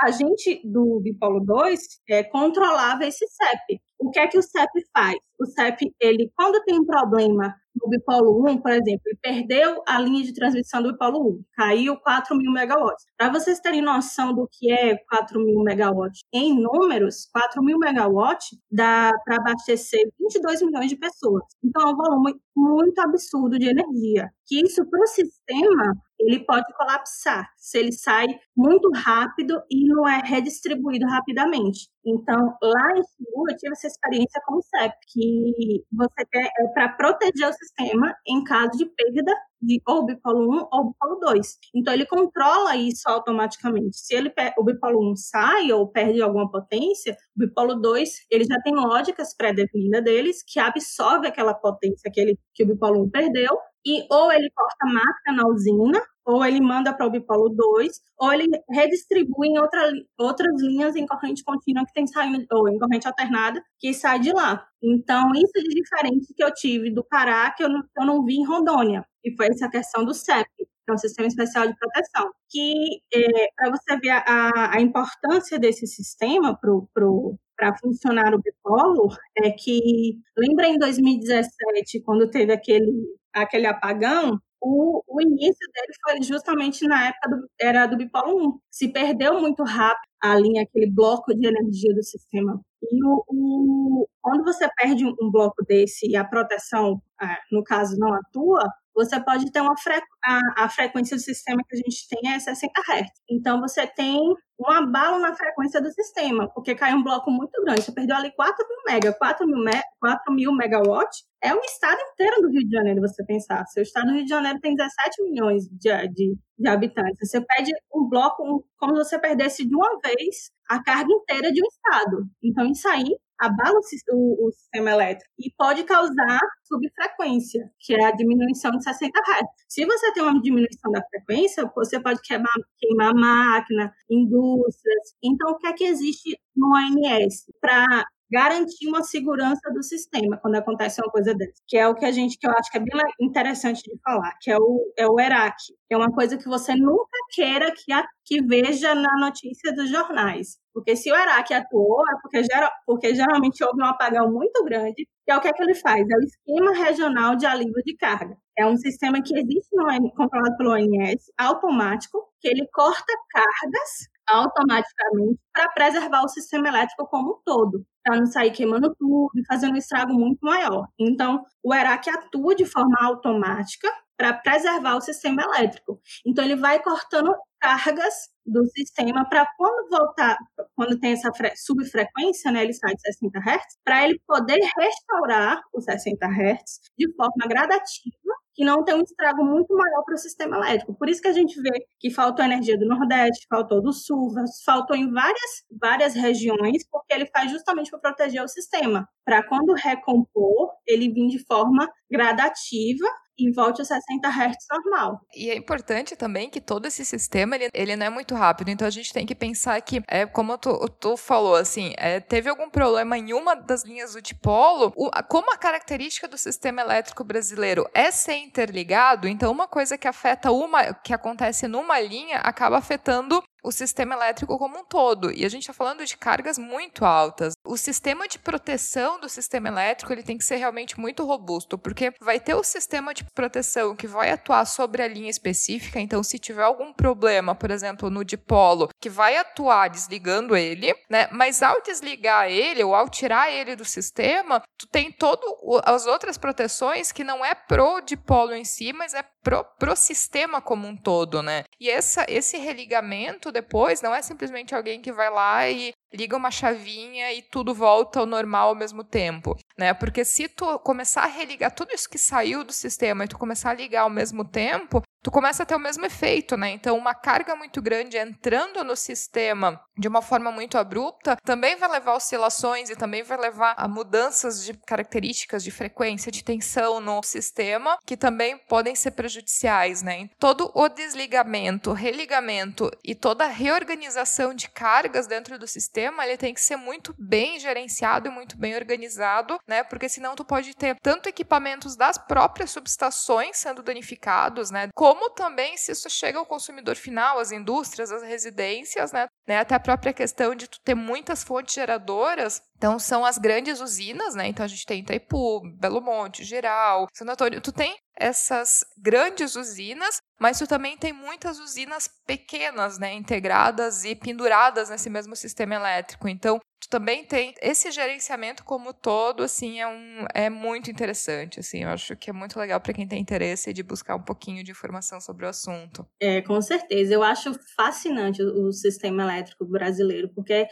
a gente do bipolo 2 é, controlava esse CEP. O que é que o CEP faz? O CEP, ele, quando tem um problema no bipolo 1, por exemplo, ele perdeu a linha de transmissão do bipolo 1, caiu 4 mil megawatts. Para vocês terem noção do que é 4 mil megawatts em números, 4 mil megawatts dá para abastecer 22 milhões de pessoas. Então, é um volume muito absurdo de energia. Que isso, para o sistema, ele pode colapsar se ele sai muito rápido e não é redistribuído rapidamente. Então, lá em Sul, eu tive essa experiência com o CEP, que você quer é para proteger o sistema em caso de perda de ou bipolo 1 ou bipolo 2. Então, ele controla isso automaticamente. Se ele, o bipolo 1 sai ou perde alguma potência, o bipolo 2, ele já tem lógicas pré-definidas deles que absorve aquela potência que, ele, que o bipolo 1 perdeu e ou ele corta máquina na usina, ou ele manda para o bipolo 2, ou ele redistribui em outra, outras linhas em corrente contínua que tem saindo, ou em corrente alternada, que sai de lá. Então, isso de diferente que eu tive do Pará, que eu não, eu não vi em Rondônia, e foi essa questão do CEP, que é o Sistema Especial de Proteção, que, é, para você ver a, a importância desse sistema para pro, para funcionar o bipolo, é que, lembra em 2017, quando teve aquele, aquele apagão, o, o início dele foi justamente na época do, era do bipolo 1. Se perdeu muito rápido a linha, aquele bloco de energia do sistema. E o, o quando você perde um, bloco desse e a proteção, é, no caso, não atua, você pode ter uma fre a, a, frequência do sistema que a gente tem é 60 Hz. Então, você tem um abalo na frequência do sistema, porque cai um bloco muito grande. Você perdeu ali 4 mil mega, 4 mil, me 4 mil megawatts. É o estado inteiro do Rio de Janeiro, você pensar. Seu estado do Rio de Janeiro tem 17 milhões de, de, de habitantes. Você perde um bloco um, como se você perdesse de uma vez a carga inteira de um estado. Então, isso aí abala o, o, sistema elétrico e pode causar subfrequência, que é a diminuição de 60 Hz. Se você tem uma diminuição da frequência, você pode queimar, queimar máquina, indústrias. Então, o que é que existe no ANS para garantir uma segurança do sistema quando acontece uma coisa dessa, que é o que a gente, que eu acho que é bem interessante de falar, que é o, é o ERAC, é uma coisa que você nunca queira que, a, que veja na notícia dos jornais. Porque se o ERAC atuou, é porque, porque geralmente houve um apagão muito grande, que é o que, é que ele faz? É o Esquema Regional de Alívio de Carga. É um sistema que existe no controlado pelo ONS, automático, que ele corta cargas automaticamente para preservar o sistema elétrico como um todo, para não sair queimando tudo e fazendo um estrago muito maior. Então, o ERAC atua de forma automática para preservar o sistema elétrico. Então, ele vai cortando cargas do sistema para quando voltar, quando tem essa subfrequência, né, ele sai de 60 Hz, para ele poder restaurar os 60 Hz de forma gradativa que não tem um estrago muito maior para o sistema elétrico. Por isso que a gente vê que faltou energia do Nordeste, faltou do Sul, faltou em várias, várias regiões, porque ele faz justamente para proteger o sistema, para quando recompor, ele vir de forma gradativa e volte a 60 Hz normal. E é importante também que todo esse sistema, ele, ele não é muito rápido, então a gente tem que pensar que, é, como tu, tu falou, assim, é, teve algum problema em uma das linhas do dipolo, o, como a característica do sistema elétrico brasileiro é ser interligado, então uma coisa que afeta uma, que acontece numa linha, acaba afetando o sistema elétrico como um todo. E a gente está falando de cargas muito altas. O sistema de proteção do sistema elétrico ele tem que ser realmente muito robusto, porque vai ter o sistema de proteção que vai atuar sobre a linha específica. Então, se tiver algum problema, por exemplo, no dipolo, que vai atuar desligando ele, né? Mas ao desligar ele ou ao tirar ele do sistema, tu tem todas as outras proteções que não é pro dipolo em si, mas é pro, pro sistema como um todo, né? E essa, esse religamento depois não é simplesmente alguém que vai lá e liga uma chavinha e tudo volta ao normal ao mesmo tempo, né? Porque se tu começar a religar tudo isso que saiu do sistema e tu começar a ligar ao mesmo tempo, tu começa a ter o mesmo efeito, né? Então, uma carga muito grande entrando no sistema de uma forma muito abrupta também vai levar a oscilações e também vai levar a mudanças de características de frequência, de tensão no sistema, que também podem ser prejudiciais, né? Todo o desligamento, religamento e toda a reorganização de cargas dentro do sistema, ele tem que ser muito bem gerenciado e muito bem organizado, né? Porque senão tu pode ter tanto equipamentos das próprias subestações sendo danificados, né? Como também se isso chega ao consumidor final, às indústrias, às residências, né? né? Até a própria questão de tu ter muitas fontes geradoras então, são as grandes usinas, né? Então, a gente tem Itaipu, Belo Monte, Geral, Santo Antônio. Tu tem essas grandes usinas, mas tu também tem muitas usinas pequenas, né? Integradas e penduradas nesse mesmo sistema elétrico. Então, tu também tem esse gerenciamento como todo, assim, é, um, é muito interessante, assim, eu acho que é muito legal para quem tem interesse de buscar um pouquinho de informação sobre o assunto. É, com certeza, eu acho fascinante o, sistema elétrico brasileiro, porque é,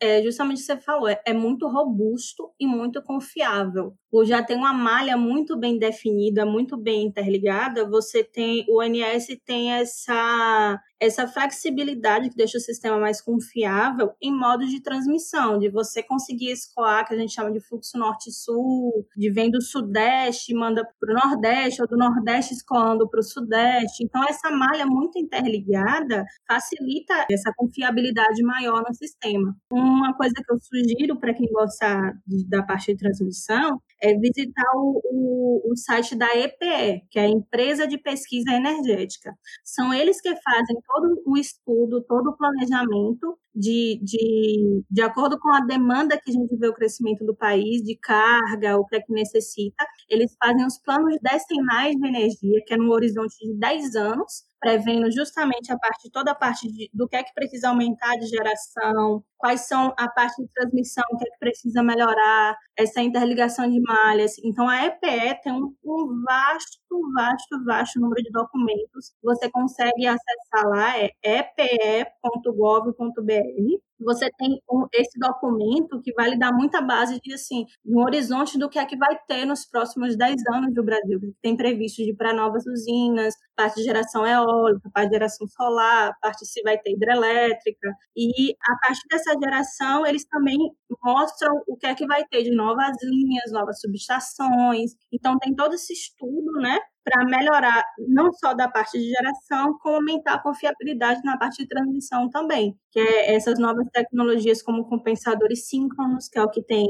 é justamente o que você falou, é, é muito robusto e muito confiável. Por já tem uma malha muito bem definida, muito bem interligada, você tem, o ONS tem essa essa flexibilidade que deixa o sistema mais confiável em modo de transmissão, de você conseguir escoar, que a gente chama de fluxo norte-sul, de vem do sudeste, manda para o nordeste, ou do nordeste escoando para o sudeste. Então, essa malha muito interligada facilita essa confiabilidade maior no sistema. Uma coisa que eu sugiro para quem gosta de, da parte de transmissão é visitar o, o, o site da EPE, que é a Empresa de Pesquisa Energética. São eles que fazem todo o estudo, todo o planejamento de, de, de acordo com a demanda que a gente vê o crescimento do país, de carga, o que é que necessita, eles fazem os planos decenais de energia, que é no horizonte de 10 anos, prevendo justamente a parte, toda a parte de, do que é que precisa aumentar de geração, quais são a parte de transmissão, o que é que precisa melhorar, essa interligação de malhas. Então, a EPE tem um, um vasto, vasto, vasto número de documentos. Você consegue acessar lá, é epe.gov.br você tem esse documento que vai lhe dar muita base de assim, um horizonte do que é que vai ter nos próximos 10 anos do Brasil, que tem previsto de para novas usinas, parte de geração eólica, parte de geração solar, parte se vai ter hidrelétrica. E a partir dessa geração, eles também mostram o que é que vai ter de novas linhas, novas subestações. Então tem todo esse estudo, né, para melhorar não só da parte de geração, como aumentar a confiabilidade na parte de transmissão também, que é essas novas tecnologias como compensadores síncronos, que é o que tem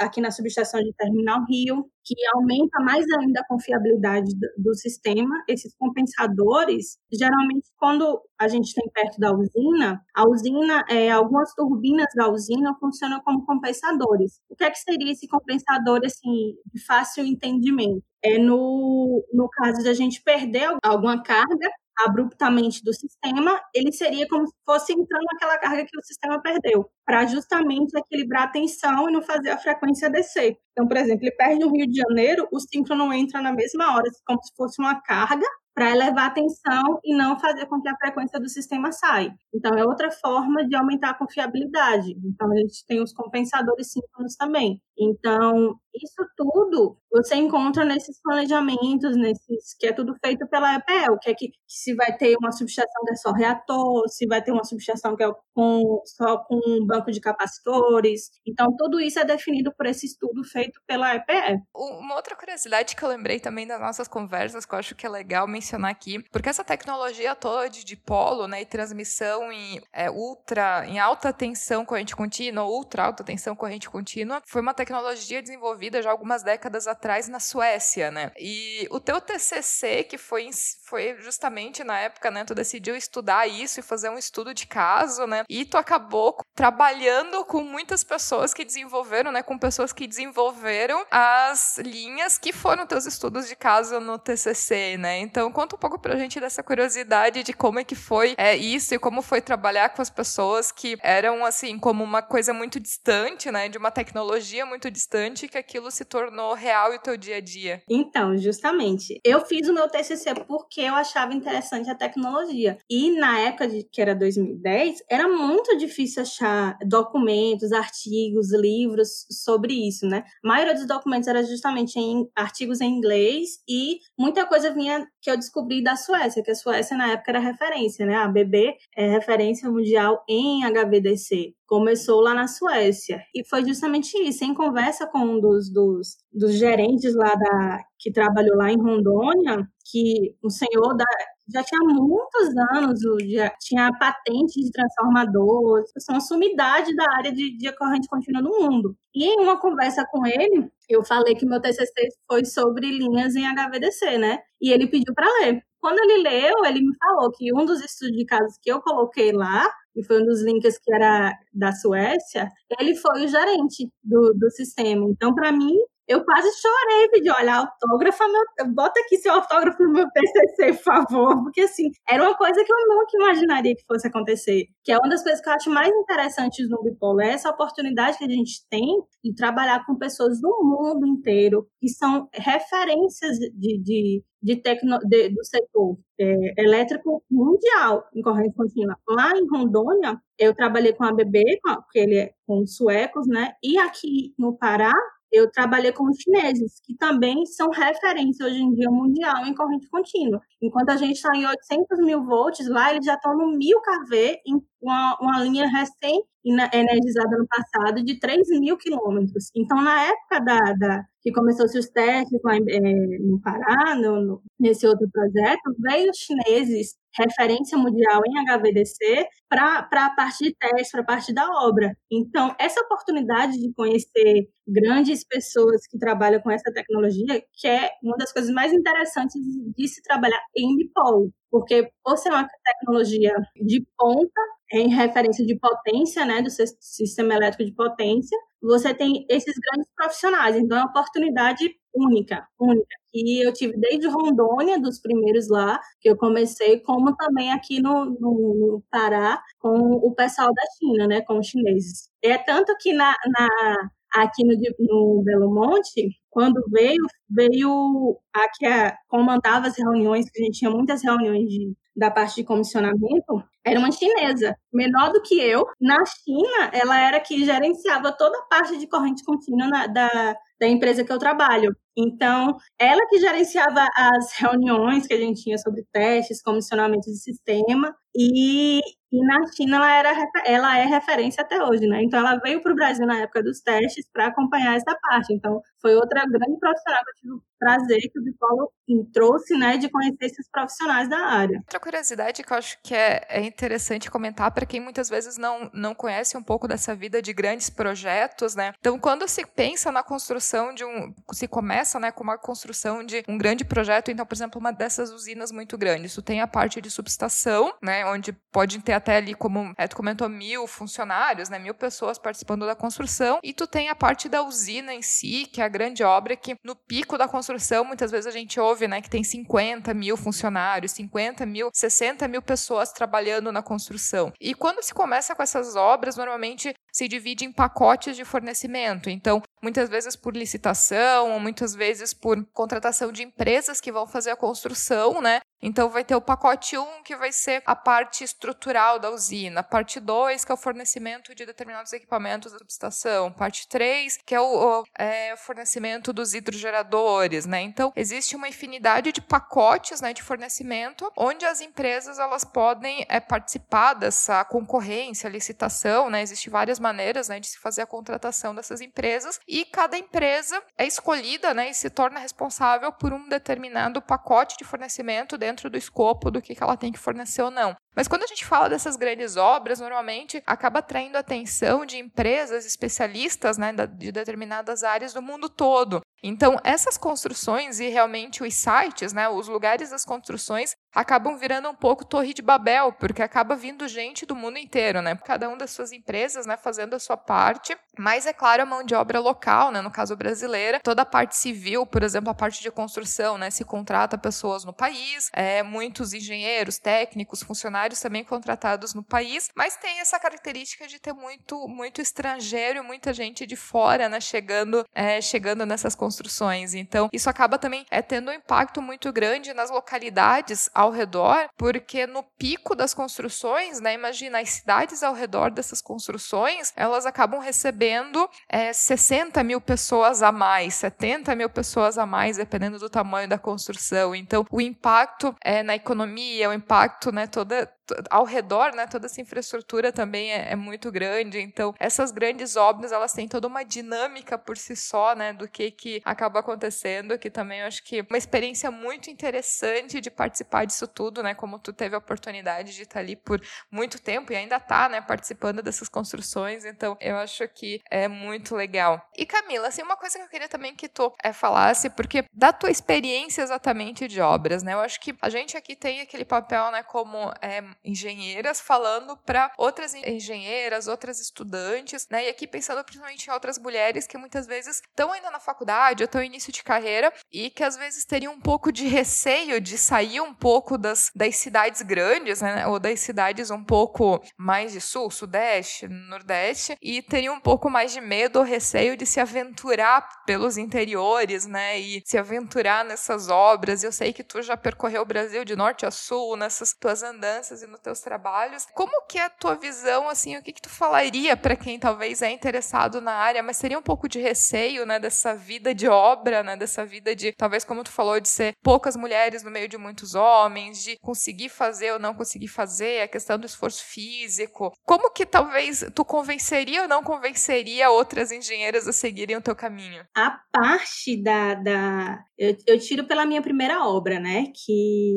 aqui na subestação de Terminal Rio, que aumenta mais ainda a confiabilidade do sistema. Esses compensadores, geralmente, quando a gente tem perto da usina, a usina, é, algumas turbinas da usina funcionam como compensadores. O que é que seria esse compensador, assim, de fácil entendimento? É no, no caso de a gente perder alguma carga, abruptamente do sistema, ele seria como se fosse entrando naquela carga que o sistema perdeu, para justamente equilibrar a tensão e não fazer a frequência descer. Então, por exemplo, ele perde no Rio de Janeiro, o síncrono entra na mesma hora, como se fosse uma carga, para elevar a tensão e não fazer com que a frequência do sistema saia. Então, é outra forma de aumentar a confiabilidade. Então, a gente tem os compensadores síncronos também. Então, isso tudo você encontra nesses planejamentos, nesses que é tudo feito pela EPL, que é que, que se vai ter uma subestação que é só reator, se vai ter uma subestação que é com, só com um banco de capacitores. Então, tudo isso é definido por esse estudo feito pela EPE. Uma outra curiosidade que eu lembrei também das nossas conversas, que eu acho que é legal mencionar aqui, porque essa tecnologia toda de dipolo, né, e transmissão em é, ultra, em alta tensão corrente contínua, ultra alta tensão corrente contínua, foi uma tecnologia desenvolvida já algumas décadas atrás na Suécia, né? E o teu TCC, que foi, foi justamente na época, né, tu decidiu estudar isso e fazer um estudo de caso, né? E tu acabou trabalhando com muitas pessoas que desenvolveram, né, com pessoas que desenvolveram as linhas que foram teus estudos de caso no TCC, né? Então, conta um pouco pra gente dessa curiosidade de como é que foi é, isso e como foi trabalhar com as pessoas que eram, assim, como uma coisa muito distante, né, de uma tecnologia muito distante, que aquilo se tornou real e o teu dia a dia? Então, justamente. Eu fiz o meu TCC porque eu achava interessante a tecnologia. E na época de, que era 2010, era muito difícil achar documentos, artigos, livros sobre isso, né? A maioria dos documentos era justamente em artigos em inglês e muita coisa vinha que eu descobri da Suécia, que a Suécia na época era referência, né? A BB é referência mundial em HVDC começou lá na Suécia. E foi justamente isso, em conversa com um dos, dos, dos gerentes lá da que trabalhou lá em Rondônia, que o senhor da, já tinha muitos anos, já tinha patente de transformador, são uma sumidade da área de, de corrente contínua no mundo. E em uma conversa com ele, eu falei que meu TCC foi sobre linhas em HVDC, né? E ele pediu para ler. Quando ele leu, ele me falou que um dos estudos de casos que eu coloquei lá e foi um dos links que era da Suécia, ele foi o gerente do, do sistema. Então, para mim, eu quase chorei, pedi, olha, autógrafa meu, bota aqui seu autógrafo no meu TCC, por favor, porque assim, era uma coisa que eu nunca imaginaria que fosse acontecer, que é uma das coisas que eu acho mais interessantes no Bipolar, é essa oportunidade que a gente tem de trabalhar com pessoas do mundo inteiro, que são referências de, de, de, tecno, de do setor é, elétrico mundial em corrente contínua. Lá em Rondônia, eu trabalhei com a BB, porque ele é com suecos, né, e aqui no Pará, eu trabalhei com os chineses, que também são referência hoje em dia mundial em corrente contínua. Enquanto a gente está em 800 mil volts, lá eles já estão no 1000 kV, em uma, uma linha recém energizada no passado de 3 mil quilômetros. Então, na época da, da que começou-se os testes lá em, é, no Pará, no, no, nesse outro projeto, veio os chineses, referência mundial em HVDC, para a parte de teste, para a parte da obra. Então, essa oportunidade de conhecer grandes pessoas que trabalham com essa tecnologia, que é uma das coisas mais interessantes de se trabalhar em Bipol, porque por ser uma tecnologia de ponta, em referência de potência, né, do sistema elétrico de potência, você tem esses grandes profissionais. Então, é uma oportunidade única, única. E eu tive desde Rondônia, dos primeiros lá, que eu comecei, como também aqui no, no, Pará, com o pessoal da China, né, com os chineses. É tanto que na, na aqui no, no Belo Monte, quando veio, veio a que comandava as reuniões, que a gente tinha muitas reuniões de, da parte de comissionamento, era uma chinesa, menor do que eu. Na China, ela era que gerenciava toda a parte de corrente contínua na, da, da empresa que eu trabalho. Então, ela que gerenciava as reuniões que a gente tinha sobre testes, comissionamento de sistema, e, e na China ela, era, ela é referência até hoje, né? Então, ela veio para o Brasil na época dos testes para acompanhar essa parte. Então, foi outra grande profissional que eu tive prazer que o Bipolo trouxe, né, de conhecer esses profissionais da área. Outra curiosidade que eu acho que é, é interessante comentar para quem muitas vezes não, não conhece um pouco dessa vida de grandes projetos, né? Então, quando se pensa na construção de um. se começa né, com uma construção de um grande projeto, então, por exemplo, uma dessas usinas muito grandes, tu tem a parte de subestação, né? Onde pode ter até ali, como é, tu comentou, mil funcionários, né? Mil pessoas participando da construção, e tu tem a parte da usina em si, que é a grande obra que no pico da construção, muitas vezes a gente ouve, né, que tem 50 mil funcionários, 50 mil, 60 mil pessoas trabalhando na construção. E quando se começa com essas obras, normalmente se divide em pacotes de fornecimento. Então, muitas vezes por licitação, muitas vezes por contratação de empresas que vão fazer a construção, né? Então vai ter o pacote 1, que vai ser a parte estrutural da usina, parte 2, que é o fornecimento de determinados equipamentos da subestação, parte 3, que é o, o é, fornecimento dos hidrogeradores, né? Então existe uma infinidade de pacotes, né, de fornecimento, onde as empresas elas podem é, participar dessa concorrência, licitação, né? Existem várias maneiras, né, de se fazer a contratação dessas empresas e cada empresa é escolhida, né, e se torna responsável por um determinado pacote de fornecimento dentro dentro do escopo do que ela tem que fornecer ou não. Mas quando a gente fala dessas grandes obras, normalmente acaba atraindo a atenção de empresas especialistas né, de determinadas áreas do mundo todo. Então, essas construções e realmente os sites, né, os lugares das construções, acabam virando um pouco torre de Babel, porque acaba vindo gente do mundo inteiro, né? Cada um das suas empresas, né, fazendo a sua parte. Mas é claro, a mão de obra local, né, no caso brasileira, toda a parte civil, por exemplo, a parte de construção, né, se contrata pessoas no país, é, muitos engenheiros, técnicos, funcionários também contratados no país, mas tem essa característica de ter muito, muito estrangeiro muita gente de fora, né, chegando, é, chegando nessas construções. Então, isso acaba também é, tendo um impacto muito grande nas localidades ao redor, porque no pico das construções, né, imagina as cidades ao redor dessas construções, elas acabam recebendo é, 60 mil pessoas a mais, 70 mil pessoas a mais, dependendo do tamanho da construção. Então, o impacto é, na economia, o impacto né, toda, ao redor, né, toda essa infraestrutura também é, é, muito grande. Então, essas grandes obras, elas têm toda uma dinâmica por si só, né, do que que acaba acontecendo, que também eu acho que é uma experiência muito interessante de participar disso tudo, né, como tu teve a oportunidade de estar ali por muito tempo e ainda tá, né, participando dessas construções. Então, eu acho que é muito legal. E Camila, assim, uma coisa que eu queria também que tu é, falasse, porque da tua experiência exatamente de obras, né, eu acho que a gente aqui tem aquele papel, né, como é, engenheiras falando para outras engenheiras, outras estudantes, né? E aqui pensando principalmente em outras mulheres que muitas vezes estão ainda na faculdade ou estão início de carreira e que às vezes teriam um pouco de receio de sair um pouco das, das cidades grandes, né? Ou das cidades um pouco mais de sul, sudeste, nordeste e teriam um pouco mais de medo ou receio de se aventurar pelos interiores, né? E se aventurar nessas obras. Eu sei que tu já percorreu o Brasil de norte a sul nessas tuas andanças nos teus trabalhos. Como que é a tua visão, assim, o que que tu falaria para quem talvez é interessado na área, mas seria um pouco de receio, né, dessa vida de obra, né, dessa vida de, talvez como tu falou, de ser poucas mulheres no meio de muitos homens, de conseguir fazer ou não conseguir fazer, a questão do esforço físico. Como que talvez tu convenceria ou não convenceria outras engenheiras a seguirem o teu caminho? A parte da, da eu, eu tiro pela minha primeira obra, né, que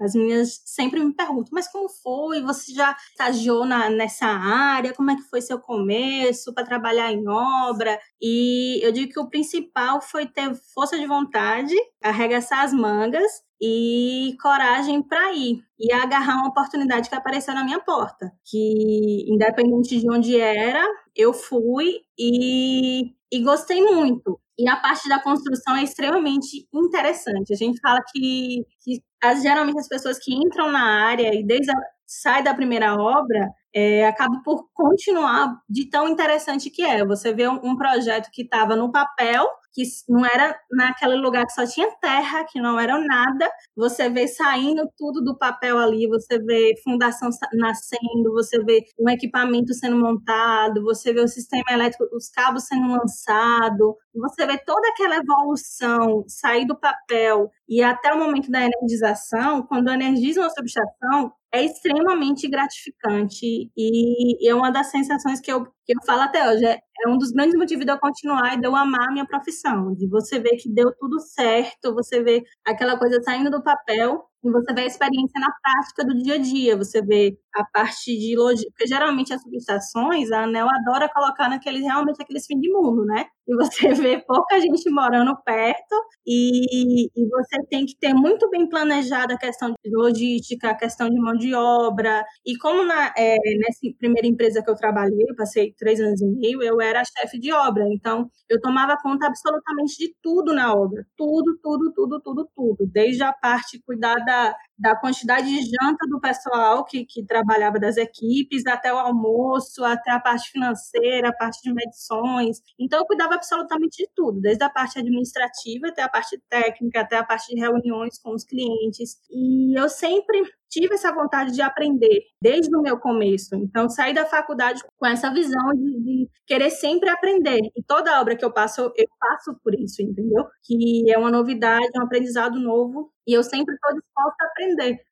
as meninas sempre me perguntam, mas como foi? Você já estagiou na, nessa área? Como é que foi seu começo para trabalhar em obra? E eu digo que o principal foi ter força de vontade, arregaçar as mangas e coragem para ir e agarrar uma oportunidade que apareceu na minha porta, que independente de onde era, eu fui e, e gostei muito. E a parte da construção é extremamente interessante. A gente fala que, que as, geralmente as pessoas que entram na área e desde a, sai da primeira obra é, acaba por continuar de tão interessante que é. Você vê um, um projeto que estava no papel que não era naquele lugar que só tinha terra, que não era nada. Você vê saindo tudo do papel ali, você vê fundação nascendo, você vê um equipamento sendo montado, você vê o sistema elétrico, os cabos sendo lançados, você vê toda aquela evolução sair do papel e até o momento da energização, quando energiza uma subestação, é extremamente gratificante e é uma das sensações que eu, que eu falo até hoje. É, é um dos grandes motivos de eu continuar e de eu amar a minha profissão, de você ver que deu tudo certo, você ver aquela coisa saindo do papel e você vê a experiência na prática do dia a dia, você vê a parte de logística, porque geralmente as subestações, a ANEL adora colocar naqueles, realmente aqueles fim de mundo, né? E você vê pouca gente morando perto e, e você tem que ter muito bem planejada a questão de logística, a questão de mão de obra. E como na, é, nessa primeira empresa que eu trabalhei, eu passei três anos e meio, eu era chefe de obra, então eu tomava conta absolutamente de tudo na obra, tudo, tudo, tudo, tudo, tudo, desde a parte cuidar da, da quantidade de janta do pessoal que, que trabalhava das equipes, até o almoço, até a parte financeira, a parte de medições. Então, eu cuidava absolutamente de tudo, desde a parte administrativa até a parte técnica, até a parte de reuniões com os clientes. E eu sempre tive essa vontade de aprender desde o meu começo. Então, saí da faculdade com essa visão de, de, querer sempre aprender. E toda obra que eu passo, eu passo por isso, entendeu? Que é uma novidade, um aprendizado novo. E eu sempre estou disposta a aprender.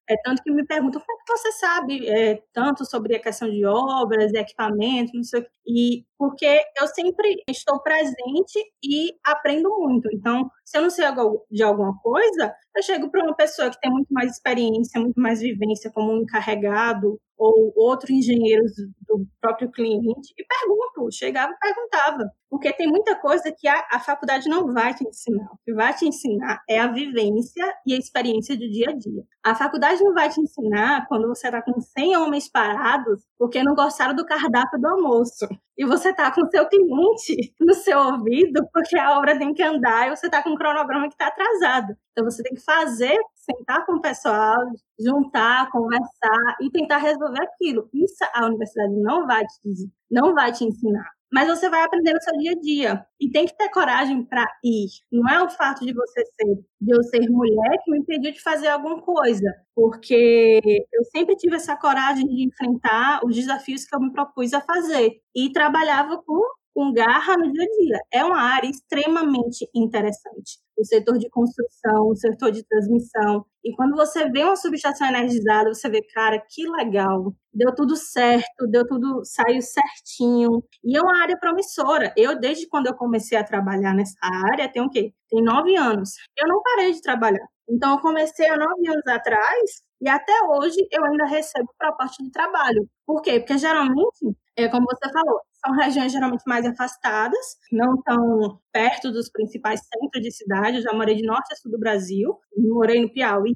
É tanto que me perguntam como é que você sabe é, tanto sobre a questão de obras, de equipamento, não sei o E porque eu sempre estou presente e aprendo muito. Então, se eu não sei de alguma coisa, eu chego para uma pessoa que tem muito mais experiência, muito mais vivência como um encarregado ou outros engenheiros do próprio cliente e pergunto, chegava e perguntava. Porque tem muita coisa que a, a faculdade não vai te ensinar. O que vai te ensinar é a vivência e a experiência do dia a dia. A faculdade não vai te ensinar quando você está com 100 homens parados porque não gostaram do cardápio do almoço. E você está com o seu cliente no seu ouvido porque a obra tem que andar e você está com um cronograma que está atrasado. Então você tem que fazer, sentar com o pessoal, juntar, conversar e tentar resolver aquilo. Isso a universidade não vai te dizer, não vai te ensinar mas você vai aprender no seu dia a dia. E tem que ter coragem para ir. Não é o fato de você ser, de eu ser mulher que me impediu de fazer alguma coisa, porque eu sempre tive essa coragem de enfrentar os desafios que eu me propus a fazer e trabalhava com com garra no dia a dia. É uma área extremamente interessante. O setor de construção, o setor de transmissão. E quando você vê uma subestação energizada, você vê, cara, que legal. Deu tudo certo, deu tudo, saiu certinho. E é uma área promissora. Eu, desde quando eu comecei a trabalhar nessa área, tem o quê? Tem nove anos. Eu não parei de trabalhar. Então, eu comecei há nove anos atrás e até hoje eu ainda recebo proposta de trabalho. Por quê? Porque geralmente, é como você falou, são regiões geralmente mais afastadas, não tão perto dos principais centros de cidade. Eu já morei de norte a sul do Brasil, morei no Piauí,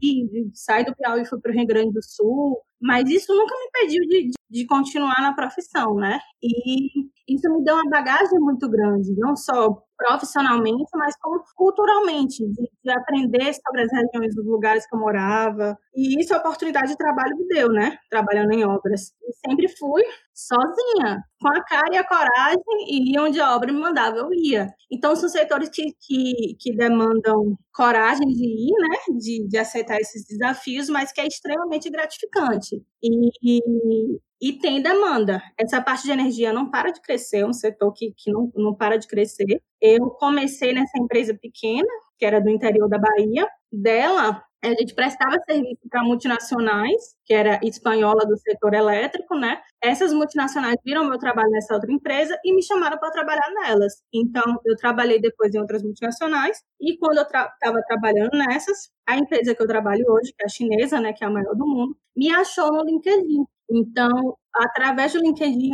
saí do Piauí e fui para o Rio Grande do Sul, mas isso nunca me impediu de, de, continuar na profissão, né? E isso me deu uma bagagem muito grande, não só profissionalmente, mas como culturalmente, de, de aprender sobre as regiões dos lugares que eu morava. E isso a oportunidade de trabalho me deu, né? Trabalhando em obras. E sempre fui sozinha, com a cara e a coragem, e onde a obra me mandava, eu ia. Então, são setores que, que, que demandam coragem de ir, né? De, de aceitar esses desafios, mas que é extremamente gratificante. E, e, e tem demanda. Essa parte de energia não para de crescer, é um setor que, que não, não para de crescer. Eu comecei nessa empresa pequena, que era do interior da Bahia. Dela, a gente prestava serviço para multinacionais, que era espanhola do setor elétrico, né? Essas multinacionais viram meu trabalho nessa outra empresa e me chamaram para trabalhar nelas. Então, eu trabalhei depois em outras multinacionais e quando eu estava tra trabalhando nessas, a empresa que eu trabalho hoje, que é a chinesa, né, que é a maior do mundo, me achou no LinkedIn. Então, através do LinkedIn,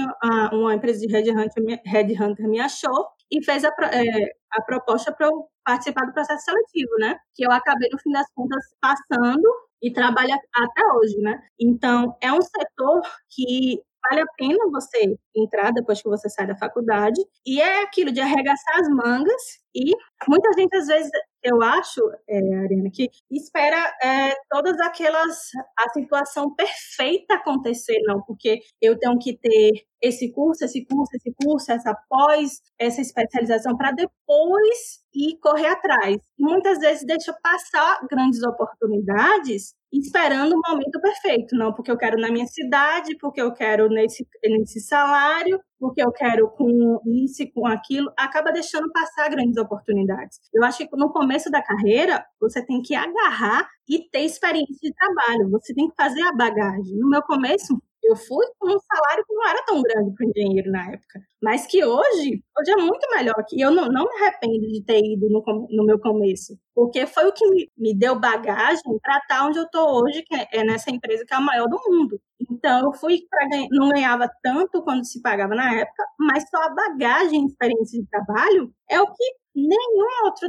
uma empresa de Headhunter, Headhunter me achou e fez a, é, a proposta para eu participar do processo seletivo, né? Que eu acabei, no fim das contas, passando e trabalha até hoje, né? Então, é um setor que vale a pena você entrar depois que você sai da faculdade. E é aquilo de arregaçar as mangas. E muita gente, às vezes, eu acho, é, Ariana, que espera é, todas aquelas. a situação perfeita acontecer, não, porque eu tenho que ter esse curso, esse curso, esse curso, essa pós, essa especialização, para depois ir correr atrás. Muitas vezes deixa passar grandes oportunidades esperando o momento perfeito, não porque eu quero na minha cidade, porque eu quero nesse, nesse salário, porque eu quero com isso e com aquilo, acaba deixando passar grandes oportunidades. Eu acho que no começo da carreira, você tem que agarrar e ter experiência de trabalho, você tem que fazer a bagagem. No meu começo, eu fui com um salário que não era tão grande para engenheiro na época, mas que hoje, hoje é muito melhor. E eu não, não me arrependo de ter ido no, no meu começo, porque foi o que me, me deu bagagem para estar tá onde eu estou hoje, que é, é nessa empresa que é a maior do mundo. Então, eu fui para ganhar, não ganhava tanto quando se pagava na época, mas só a bagagem experiência de trabalho é o que nenhum outro,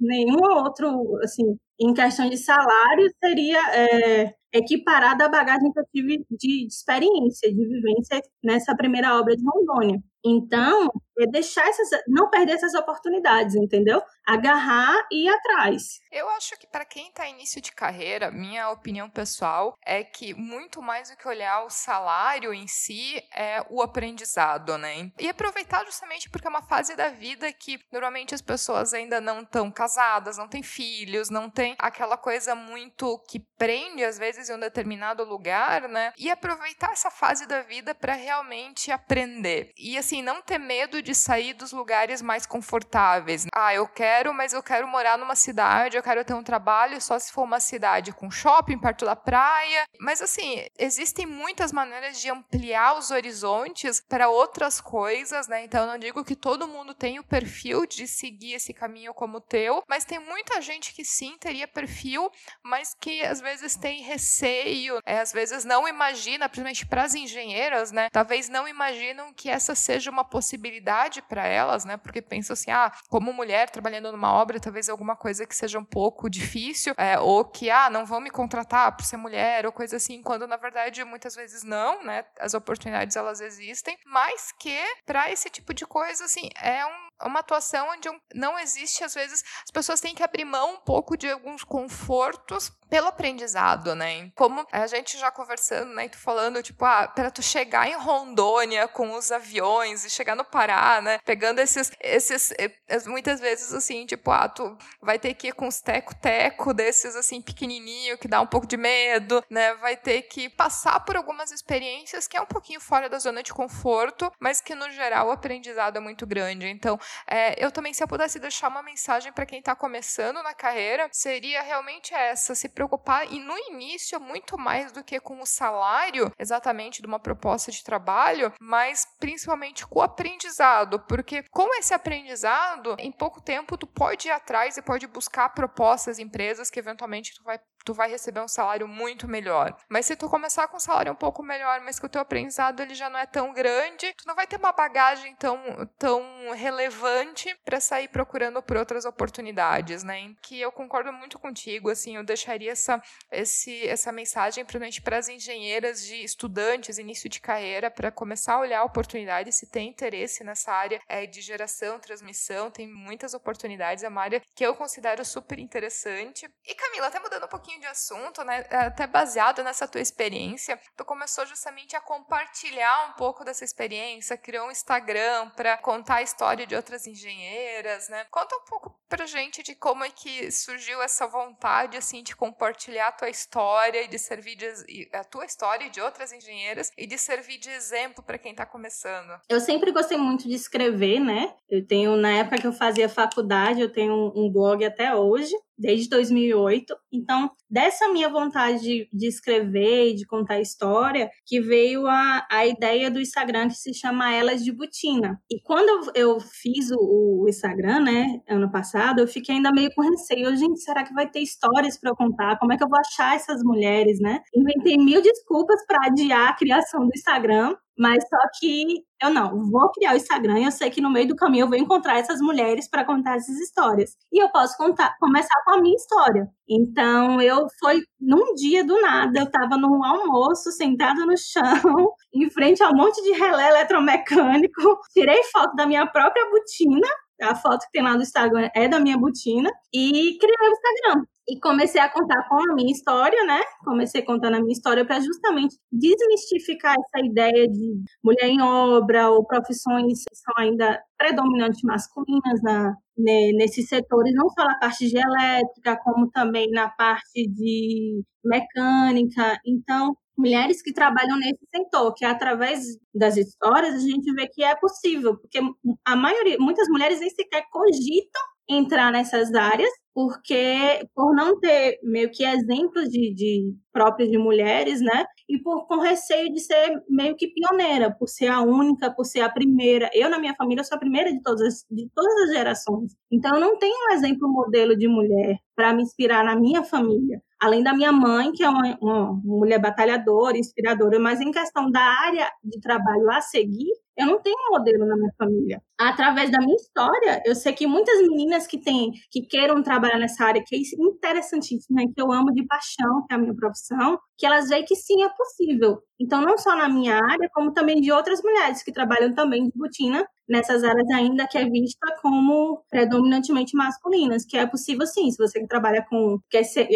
nenhum outro, assim, em questão de salário, seria é, equiparada à bagagem que eu tive de, de experiência, de vivência nessa primeira obra de Rondônia. Então, é deixar essas, não perder essas oportunidades, entendeu? Agarrar e ir atrás. Eu acho que para quem está início de carreira, minha opinião pessoal é que muito mais do que olhar o salário em si é o aprendizado, né? E aproveitar justamente porque é uma fase da vida que normalmente as pessoas ainda não estão casadas, não têm filhos, não tem aquela coisa muito que prende às vezes em um determinado lugar, né? E aproveitar essa fase da vida para realmente aprender. E assim, não ter medo de sair dos lugares mais confortáveis. Ah, eu quero, mas eu quero morar numa cidade, eu quero ter um trabalho só se for uma cidade com shopping perto da praia. Mas assim, existem muitas maneiras de ampliar os horizontes para outras coisas, né? Então eu não digo que todo mundo tem o perfil de seguir esse caminho como o teu, mas tem muita gente que sim teria perfil, mas que às vezes tem receio, é, às vezes não imagina, principalmente para as engenheiras, né? Talvez não imaginam que essa seja uma possibilidade para elas, né? Porque pensam assim, ah, como mulher trabalhando numa obra, talvez alguma coisa que seja um pouco difícil, é, ou que, ah, não vão me contratar por ser mulher, ou coisa assim, quando na verdade muitas vezes não, né? As oportunidades elas existem, mas que para esse tipo de coisa, assim, é um uma atuação onde não existe, às vezes, as pessoas têm que abrir mão um pouco de alguns confortos pelo aprendizado, né? Como a gente já conversando, né? Tu falando, tipo, ah, para tu chegar em Rondônia com os aviões e chegar no Pará, né? Pegando esses, esses, eh, muitas vezes assim, tipo, ah, tu vai ter que ir com os teco-teco desses assim pequenininho que dá um pouco de medo, né? Vai ter que passar por algumas experiências que é um pouquinho fora da zona de conforto, mas que no geral o aprendizado é muito grande. Então, é, eu também se eu pudesse deixar uma mensagem para quem está começando na carreira, seria realmente essa, se preocupar e no início muito mais do que com o salário exatamente de uma proposta de trabalho, mas principalmente com o aprendizado, porque com esse aprendizado, em pouco tempo tu pode ir atrás e pode buscar propostas, empresas que eventualmente tu vai tu vai receber um salário muito melhor. Mas se tu começar com um salário um pouco melhor, mas que o teu aprendizado ele já não é tão grande, tu não vai ter uma bagagem tão, tão relevante para sair procurando por outras oportunidades, né? Que eu concordo muito contigo, assim, eu deixaria essa, esse, essa mensagem para as engenheiras de estudantes, início de carreira, para começar a olhar oportunidades, se tem interesse nessa área é, de geração, transmissão, tem muitas oportunidades, é uma área que eu considero super interessante. E Camila, até mudando um pouquinho de assunto, né, é, até baseado nessa tua experiência, tu começou justamente a compartilhar um pouco dessa experiência, criou um Instagram para contar a história de outras engenheiras, né? Conta um pouco pra gente de como é que surgiu essa vontade assim de compartilhar a tua história e de servir de, a tua história e de outras engenheiras e de servir de exemplo para quem está começando. Eu sempre gostei muito de escrever, né? Eu tenho na época que eu fazia faculdade, eu tenho um blog até hoje desde 2008. Então, dessa minha vontade de, de escrever e de contar história, que veio a, a ideia do Instagram que se chama Elas de Butina. E quando eu, fiz o, o, Instagram, né, ano passado, eu fiquei ainda meio com receio. Gente, será que vai ter histórias para eu contar? Como é que eu vou achar essas mulheres, né? Inventei mil desculpas para adiar a criação do Instagram. Mas só que eu não, vou criar o Instagram e eu sei que no meio do caminho eu vou encontrar essas mulheres para contar essas histórias. E eu posso contar, começar com a minha história. Então, eu foi num dia do nada, eu estava num almoço, sentada no chão, em frente a um monte de relé eletromecânico, tirei foto da minha própria botina, a foto que tem lá no Instagram é da minha botina, e criei o Instagram. E comecei a contar com a minha história, né? Comecei contando a minha história para justamente desmistificar essa ideia de mulher em obra ou profissões que são ainda predominantemente masculinas na, nesses setores, não só na parte de elétrica, como também na parte de mecânica. Então, mulheres que trabalham nesse setor, que através das histórias a gente vê que é possível, porque a maioria, muitas mulheres nem sequer cogitam entrar nessas áreas, porque por não ter meio que exemplos de, de próprios de mulheres, né? E por com receio de ser meio que pioneira, por ser a única, por ser a primeira. Eu na minha família sou a primeira de todas as, de todas as gerações. Então eu não tenho um exemplo modelo de mulher para me inspirar na minha família. Além da minha mãe, que é uma, uma mulher batalhadora, inspiradora, mas em questão da área de trabalho a seguir, eu não tenho um modelo na minha família. Através da minha história, eu sei que muitas meninas que têm, que queiram trabalhar nessa área, que é interessantíssimo, né, que eu amo de paixão, que é a minha profissão, que elas veem que sim é possível. Então, não só na minha área, como também de outras mulheres que trabalham também de botina nessas áreas ainda que é vista como predominantemente masculinas, que é possível sim, se você trabalha com quer ser,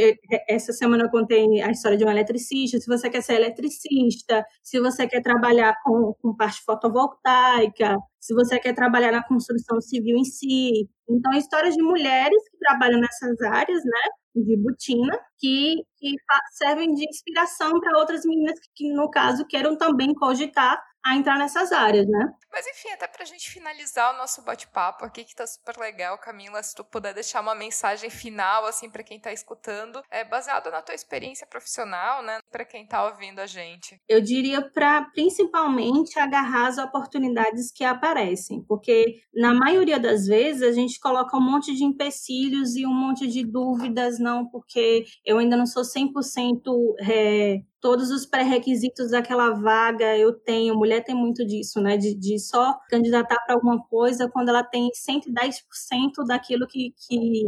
essa semana eu contei a história de um eletricista, se você quer ser eletricista, se você quer trabalhar com, com parte fotovoltaica, se você quer trabalhar na construção civil em si. Então, histórias de mulheres que trabalham nessas áreas, né? de botina que, que servem de inspiração para outras meninas que, que, no caso, queiram também cogitar a entrar nessas áreas, né? Mas enfim, até pra gente finalizar o nosso bate-papo aqui, que tá super legal, Camila, se tu puder deixar uma mensagem final, assim, para quem tá escutando, é baseado na tua experiência profissional, né, para quem tá ouvindo a gente. Eu diria para principalmente agarrar as oportunidades que aparecem, porque na maioria das vezes a gente coloca um monte de empecilhos e um monte de dúvidas, não, porque eu ainda não sou 100% é, todos os pré-requisitos daquela vaga eu tenho. Mulher tem muito disso, né? De, de só candidatar para alguma coisa quando ela tem 110% daquilo que, que,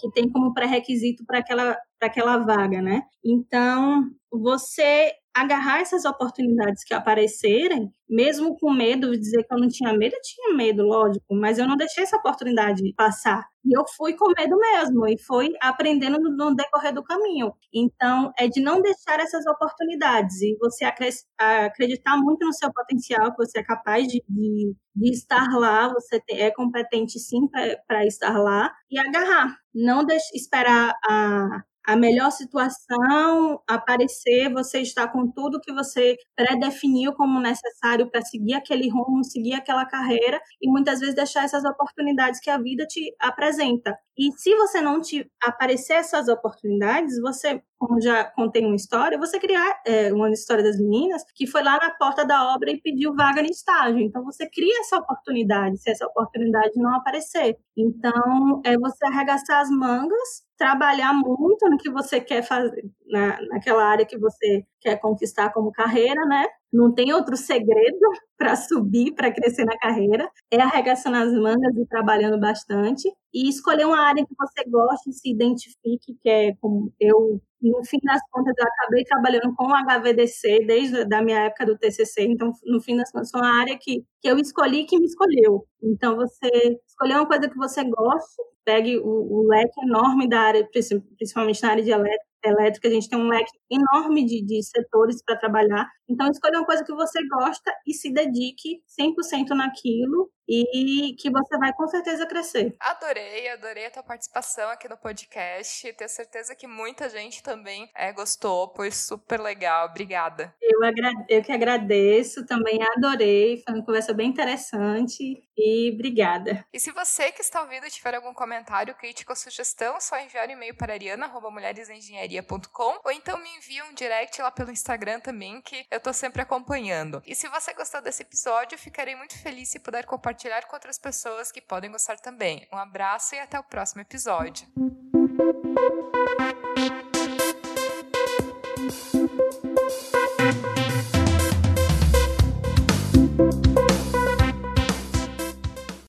que tem como pré-requisito para aquela, aquela vaga, né? Então, você agarrar essas oportunidades que aparecerem, mesmo com medo de dizer que eu não tinha medo, eu tinha medo, lógico, mas eu não deixei essa oportunidade passar. E eu fui com medo mesmo, e fui aprendendo no, decorrer do caminho. Então, é de não deixar essas oportunidades e você acreditar muito no seu potencial, que você é capaz de, de, de estar lá, você é competente sim para estar lá, e agarrar. Não deixe, esperar a, a melhor situação aparecer, você está com tudo que você pré-definiu como necessário para seguir aquele rumo, seguir aquela carreira e muitas vezes deixar essas oportunidades que a vida te apresenta. E se você não te aparecer essas oportunidades, você, como já contei uma história, você criar é, uma história das meninas que foi lá na porta da obra e pediu vaga no estágio. Então você cria essa oportunidade, se essa oportunidade não aparecer. Então é você arregaçar as mangas trabalhar muito no que você quer fazer, na, naquela área que você quer conquistar como carreira, né? Não tem outro segredo para subir, para crescer na carreira. É arregaçando as mangas e trabalhando bastante. E escolher uma área que você goste e se identifique, que é como eu, no fim das contas, eu acabei trabalhando com o HVDC desde a minha época do TCC. Então, no fim das contas, foi uma área que, que eu escolhi que me escolheu. Então, você escolher uma coisa que você goste, pegue o, o leque enorme da área, principalmente na área de elétrica, elétrica, a gente tem um leque enorme de, de setores para trabalhar. Então, escolha uma coisa que você gosta e se dedique 100% naquilo e que você vai com certeza crescer. Adorei, adorei a tua participação aqui no podcast. Tenho certeza que muita gente também é, gostou, foi super legal. Obrigada. Eu, eu que agradeço, também adorei. Foi uma conversa bem interessante e obrigada. E se você que está ouvindo tiver algum comentário, crítica ou sugestão, só enviar um e-mail para ariana.mulheresengenharia.com ou então me envia um direct lá pelo Instagram também, que eu tô sempre acompanhando. E se você gostou desse episódio, ficarei muito feliz se puder compartilhar compartilhar com outras pessoas que podem gostar também. Um abraço e até o próximo episódio.